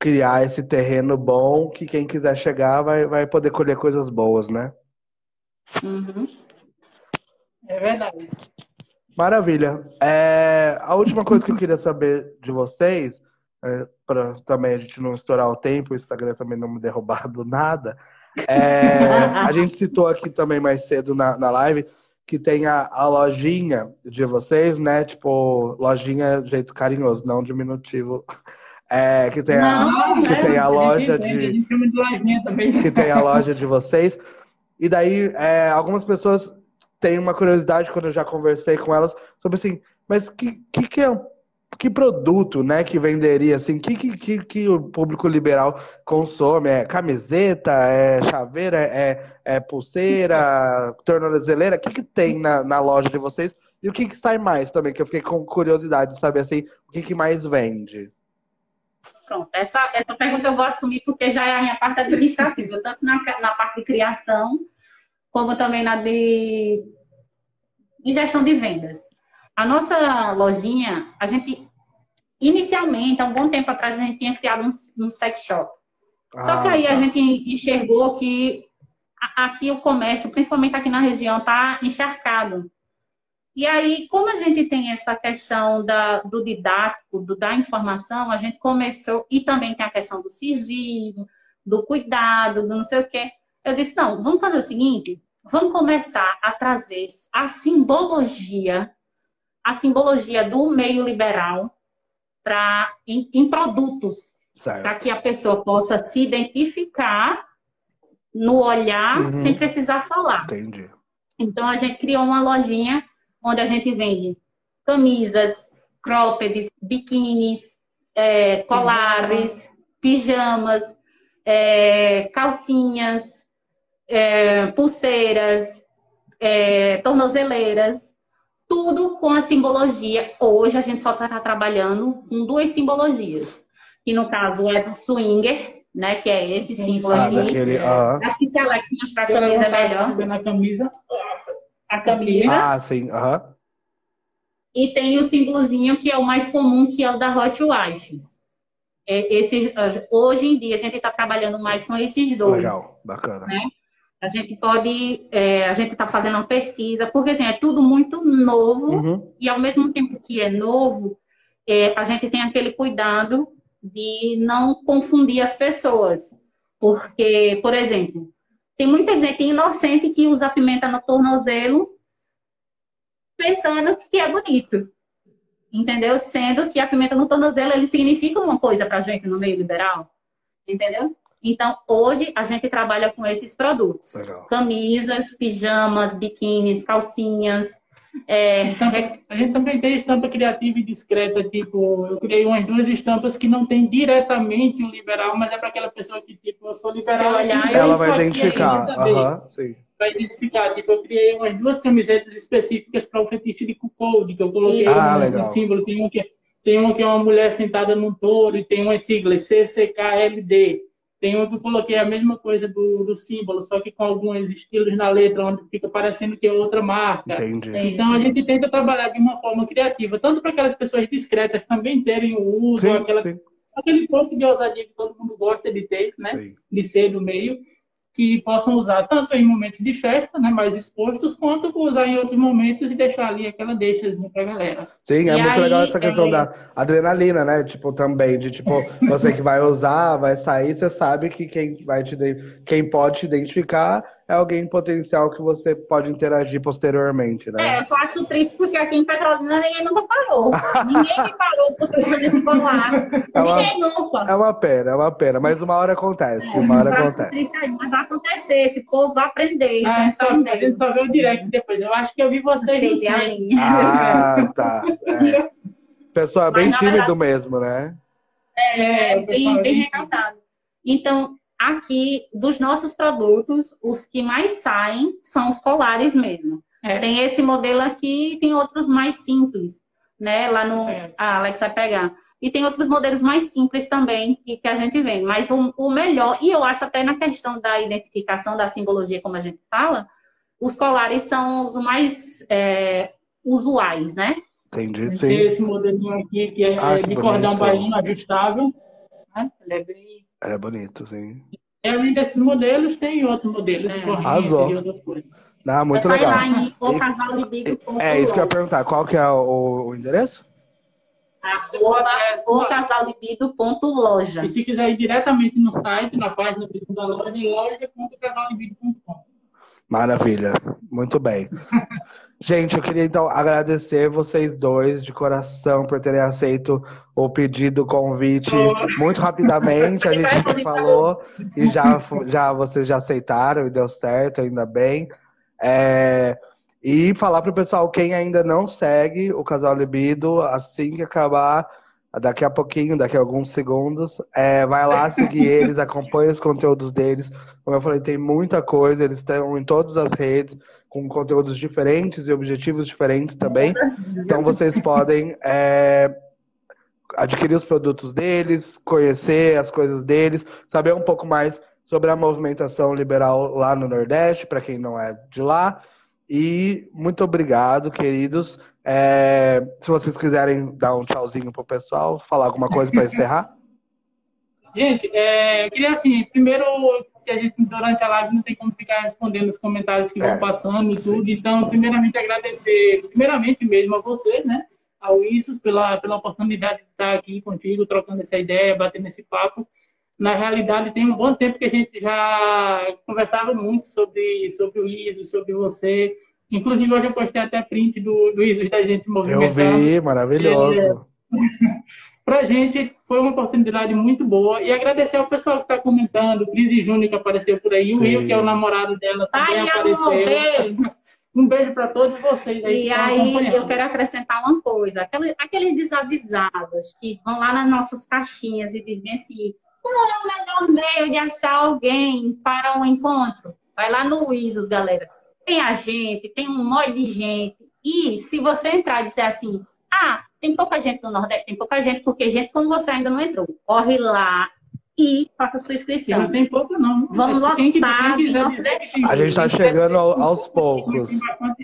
criar esse terreno bom que quem quiser chegar vai, vai poder colher coisas boas, né? Uhum. É verdade. Maravilha. É, a última coisa que eu queria saber de vocês, é, para também a gente não estourar o tempo, o Instagram também não me derrubar do nada. É, a gente citou aqui também mais cedo na, na live que tem a, lojinha de vocês, né? Tipo, lojinha de jeito carinhoso, não diminutivo. É, que tem a, não, que tem a loja de. Que tem a loja de vocês. E daí, é, algumas pessoas têm uma curiosidade quando eu já conversei com elas sobre assim, mas que, que, que é que produto, né, que venderia, assim, que, que, que, o público liberal consome? É camiseta, é chaveira, é, é pulseira, tornozeleira? O que, que tem na, na loja de vocês? E o que, que sai mais também? Que eu fiquei com curiosidade de saber, assim, o que, que mais vende? Pronto, essa, essa pergunta eu vou assumir porque já é a minha parte administrativa, tanto na, na parte de criação, como também na de, de gestão de vendas. A nossa lojinha, a gente, inicialmente, há um bom tempo atrás, a gente tinha criado um, um sex shop. Ah, Só que aí tá. a gente enxergou que aqui o comércio, principalmente aqui na região, está encharcado. E aí, como a gente tem essa questão da, do didático, do, da informação, a gente começou, e também tem a questão do sigilo, do cuidado, do não sei o quê. Eu disse, não, vamos fazer o seguinte, vamos começar a trazer a simbologia a simbologia do meio liberal para em, em, produtos, para que a pessoa possa se identificar no olhar uhum. sem precisar falar. Entendi. Então a gente criou uma lojinha onde a gente vende camisas, croppeds, biquínis, é, colares, uhum. pijamas, é, calcinhas, é, pulseiras, é, tornozeleiras tudo com a simbologia. Hoje a gente só está trabalhando com duas simbologias. Que no caso é do swinger, né? Que é esse símbolo ah, aqui. Daquele, uh... Acho que se a Alex mostrar a camisa é melhor. Na camisa. A camisa. Ah, sim. Uhum. E tem o símbolozinho que é o mais comum, que é o da Hot Wife. É, esse, hoje em dia a gente está trabalhando mais com esses dois. Legal, bacana. Né? A gente pode, é, a gente está fazendo uma pesquisa, porque assim, é tudo muito novo, uhum. e ao mesmo tempo que é novo, é, a gente tem aquele cuidado de não confundir as pessoas. Porque, por exemplo, tem muita gente inocente que usa pimenta no tornozelo pensando que é bonito. Entendeu? Sendo que a pimenta no tornozelo ele significa uma coisa pra gente no meio liberal. Entendeu? Então, hoje a gente trabalha com esses produtos: Legal. camisas, pijamas, biquínis, calcinhas. É... a gente também tem estampa criativa e discreta, tipo, eu criei umas duas estampas que não tem diretamente o liberal, mas é para aquela pessoa que, tipo, eu sou liberal. Olhar, ela vai identificar. Uhum, vai identificar. Tipo, eu criei umas duas camisetas específicas para o fetiche de cuckold, que eu coloquei ah, um, símbolo. Tem uma, que, tem uma que é uma mulher sentada num touro e tem umas siglas CCKLD Tem um que eu coloquei a mesma coisa do, do símbolo, só que com alguns estilos na letra, onde fica parecendo que é outra marca. Entendi. Então a gente tenta trabalhar de uma forma criativa, tanto para aquelas pessoas discretas também terem o uso, Sim, aquela, sim, aquele pouco de ousadia que todo mundo gosta de ter, né? sim. De ser do meio, que possam usar tanto em momentos de festa, né, mais expostos, quanto usar em outros momentos e deixar ali aquela deixazinha pra galera. Sim, é E muito aí, legal essa questão é- da adrenalina, né? Tipo, também, de tipo, você que vai usar, vai sair, você sabe que quem vai te quem pode te identificar é alguém em potencial que você pode interagir posteriormente, É, né? eu só acho triste porque aqui em Petrolina ninguém nunca parou. ninguém me parou por causa desse colar. É uma- Ninguém nunca. É uma pena, é uma pena, mas uma hora acontece, uma hora Eu acho acontece. triste aí, mas vai acontecer. Esse povo vai aprender. Ah, vai gente só, a gente só vê o direct depois. Eu acho que eu vi vocês no é. Ah, tá. É. Pessoal, é bem Mas, tímido verdade- mesmo, né? É, bem, é bem bem- recatado. Então, aqui, dos nossos produtos, os que mais saem são os colares mesmo. É. Tem esse modelo aqui e tem outros mais simples, né? Lá no. É. A Alex vai pegar. E tem outros modelos mais simples também que, que a gente vende. Mas o, o melhor, e eu acho até na questão da identificação, da simbologia, como a gente fala, os colares são os mais é, usuais, né? Entendi, Tem esse modelinho aqui que é Ah, que de cordão bonito. bainho ajustável. Né? Ele é bem. É bonito, sim. E além desses modelos, tem outros modelos de É. corrente Arrasou. e outras coisas. Ah, muito Sai legal. lá em E-. É isso que eu ia perguntar. Qual que é o, o endereço? Arroba ocasalibido.loja. E se quiser ir diretamente no site, na página da loja, é loja.casallibido.com. Maravilha, muito bem. Gente, eu queria então agradecer vocês dois de coração por terem aceito o pedido, o convite muito rapidamente. A gente falou e já, já vocês já aceitaram e deu certo, ainda bem. É, e falar pro pessoal, quem ainda não segue o Casal Libido, assim que acabar, daqui a pouquinho, daqui a alguns segundos, é, vai lá seguir eles, acompanha os conteúdos deles. Como eu falei, tem muita coisa, eles estão em todas as redes, com conteúdos diferentes e objetivos diferentes também. Então vocês podem é, adquirir os produtos deles, conhecer as coisas deles, saber um pouco mais sobre a movimentação liberal lá no Nordeste, para quem não é de lá. E muito obrigado, queridos. É, se vocês quiserem dar um tchauzinho pro pessoal, falar alguma coisa para encerrar. Gente, é, eu queria assim, primeiro que a gente durante a live não tem como ficar respondendo os comentários que É, vão passando e sim. tudo. Então, primeiramente agradecer, primeiramente mesmo a você, né? Ao Isus pela, pela oportunidade de estar aqui contigo, trocando essa ideia, batendo esse papo. Na realidade, tem um bom tempo que a gente já conversava muito sobre, sobre o Isus, sobre você. Inclusive, hoje eu postei até print do, do Isus da gente Eu movimentando vi, maravilhoso. pra gente foi uma oportunidade muito boa. E agradecer ao pessoal que está comentando, o Cris Júnior que apareceu por aí, o. Rio, que é o namorado dela, também Ai, apareceu. amor, beijo. Um beijo para todos vocês aí E aí, eu quero acrescentar uma coisa. Aqueles, aqueles desavisados que vão lá nas nossas caixinhas e dizem assim: qual é o melhor meio de achar alguém para um encontro? Vai lá no Isus, galera. Tem a gente, tem um monte de gente. E se você entrar e disser assim: ah, tem pouca gente no Nordeste, tem pouca gente, porque gente como você ainda não entrou. Corre lá e faça sua inscrição. não tem pouco, não. Vamos Quem, que- lotar quem quiser de dizer Nordeste. que- A gente tá chegando ao- aos poucos.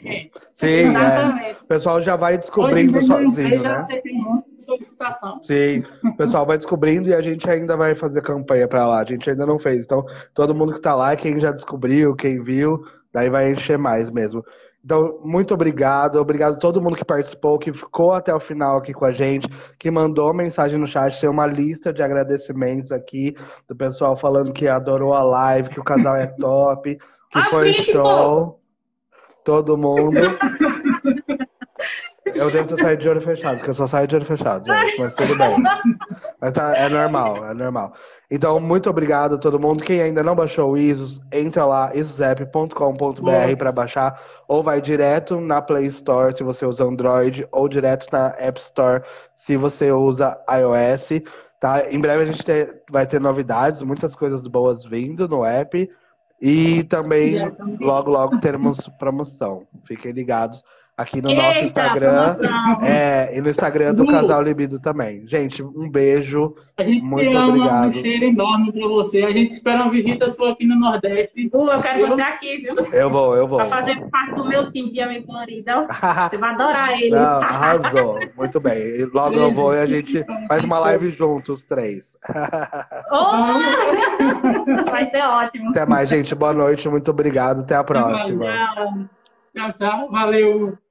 Tem. Sim, é. Exatamente. O pessoal já vai Hoje descobrindo entrei, sozinho, né? um monte de solicitação. Sim, o pessoal vai descobrindo e a gente ainda vai fazer campanha pra lá. A gente ainda não fez. Então, todo mundo que tá lá, quem já descobriu, quem viu, daí vai encher mais mesmo. Então, muito obrigado. Obrigado a todo mundo que participou, que ficou até o final aqui com a gente, que mandou mensagem no chat. Tem uma lista de agradecimentos aqui do pessoal falando que adorou a live, que o casal é top, que foi show. Todo mundo. Eu devo ter saído de olho fechado, porque eu só saio de olho fechado, gente, mas tudo bem. Mas tá, é normal, é normal. Então, muito obrigado a todo mundo. Quem ainda não baixou o Isus, entra lá, isusapp.com.br para baixar, ou vai direto na Play Store se você usa Android, ou direto na App Store se você usa iOS. Tá? Em breve a gente ter- vai ter novidades, muitas coisas boas vindo no app. E também. logo, logo teremos promoção. Fiquem ligados aqui no Eita, nosso Instagram. É, e no Instagram do Casal Libido também. Gente, um beijo. A gente muito ama, obrigado. um cheiro enorme pra você. A gente espera uma visita sua aqui no Nordeste. Uh, eu quero você aqui, viu? Eu vou, eu vou. Pra fazer parte do meu time Piamente Florida. Você vai adorar eles. Não, arrasou. Muito bem. E logo eu vou e a gente faz uma live juntos, os três. Oh! vai ser ótimo. Até mais, gente. Boa noite. Muito obrigado. Até a próxima. Tchau, tchau. Valeu.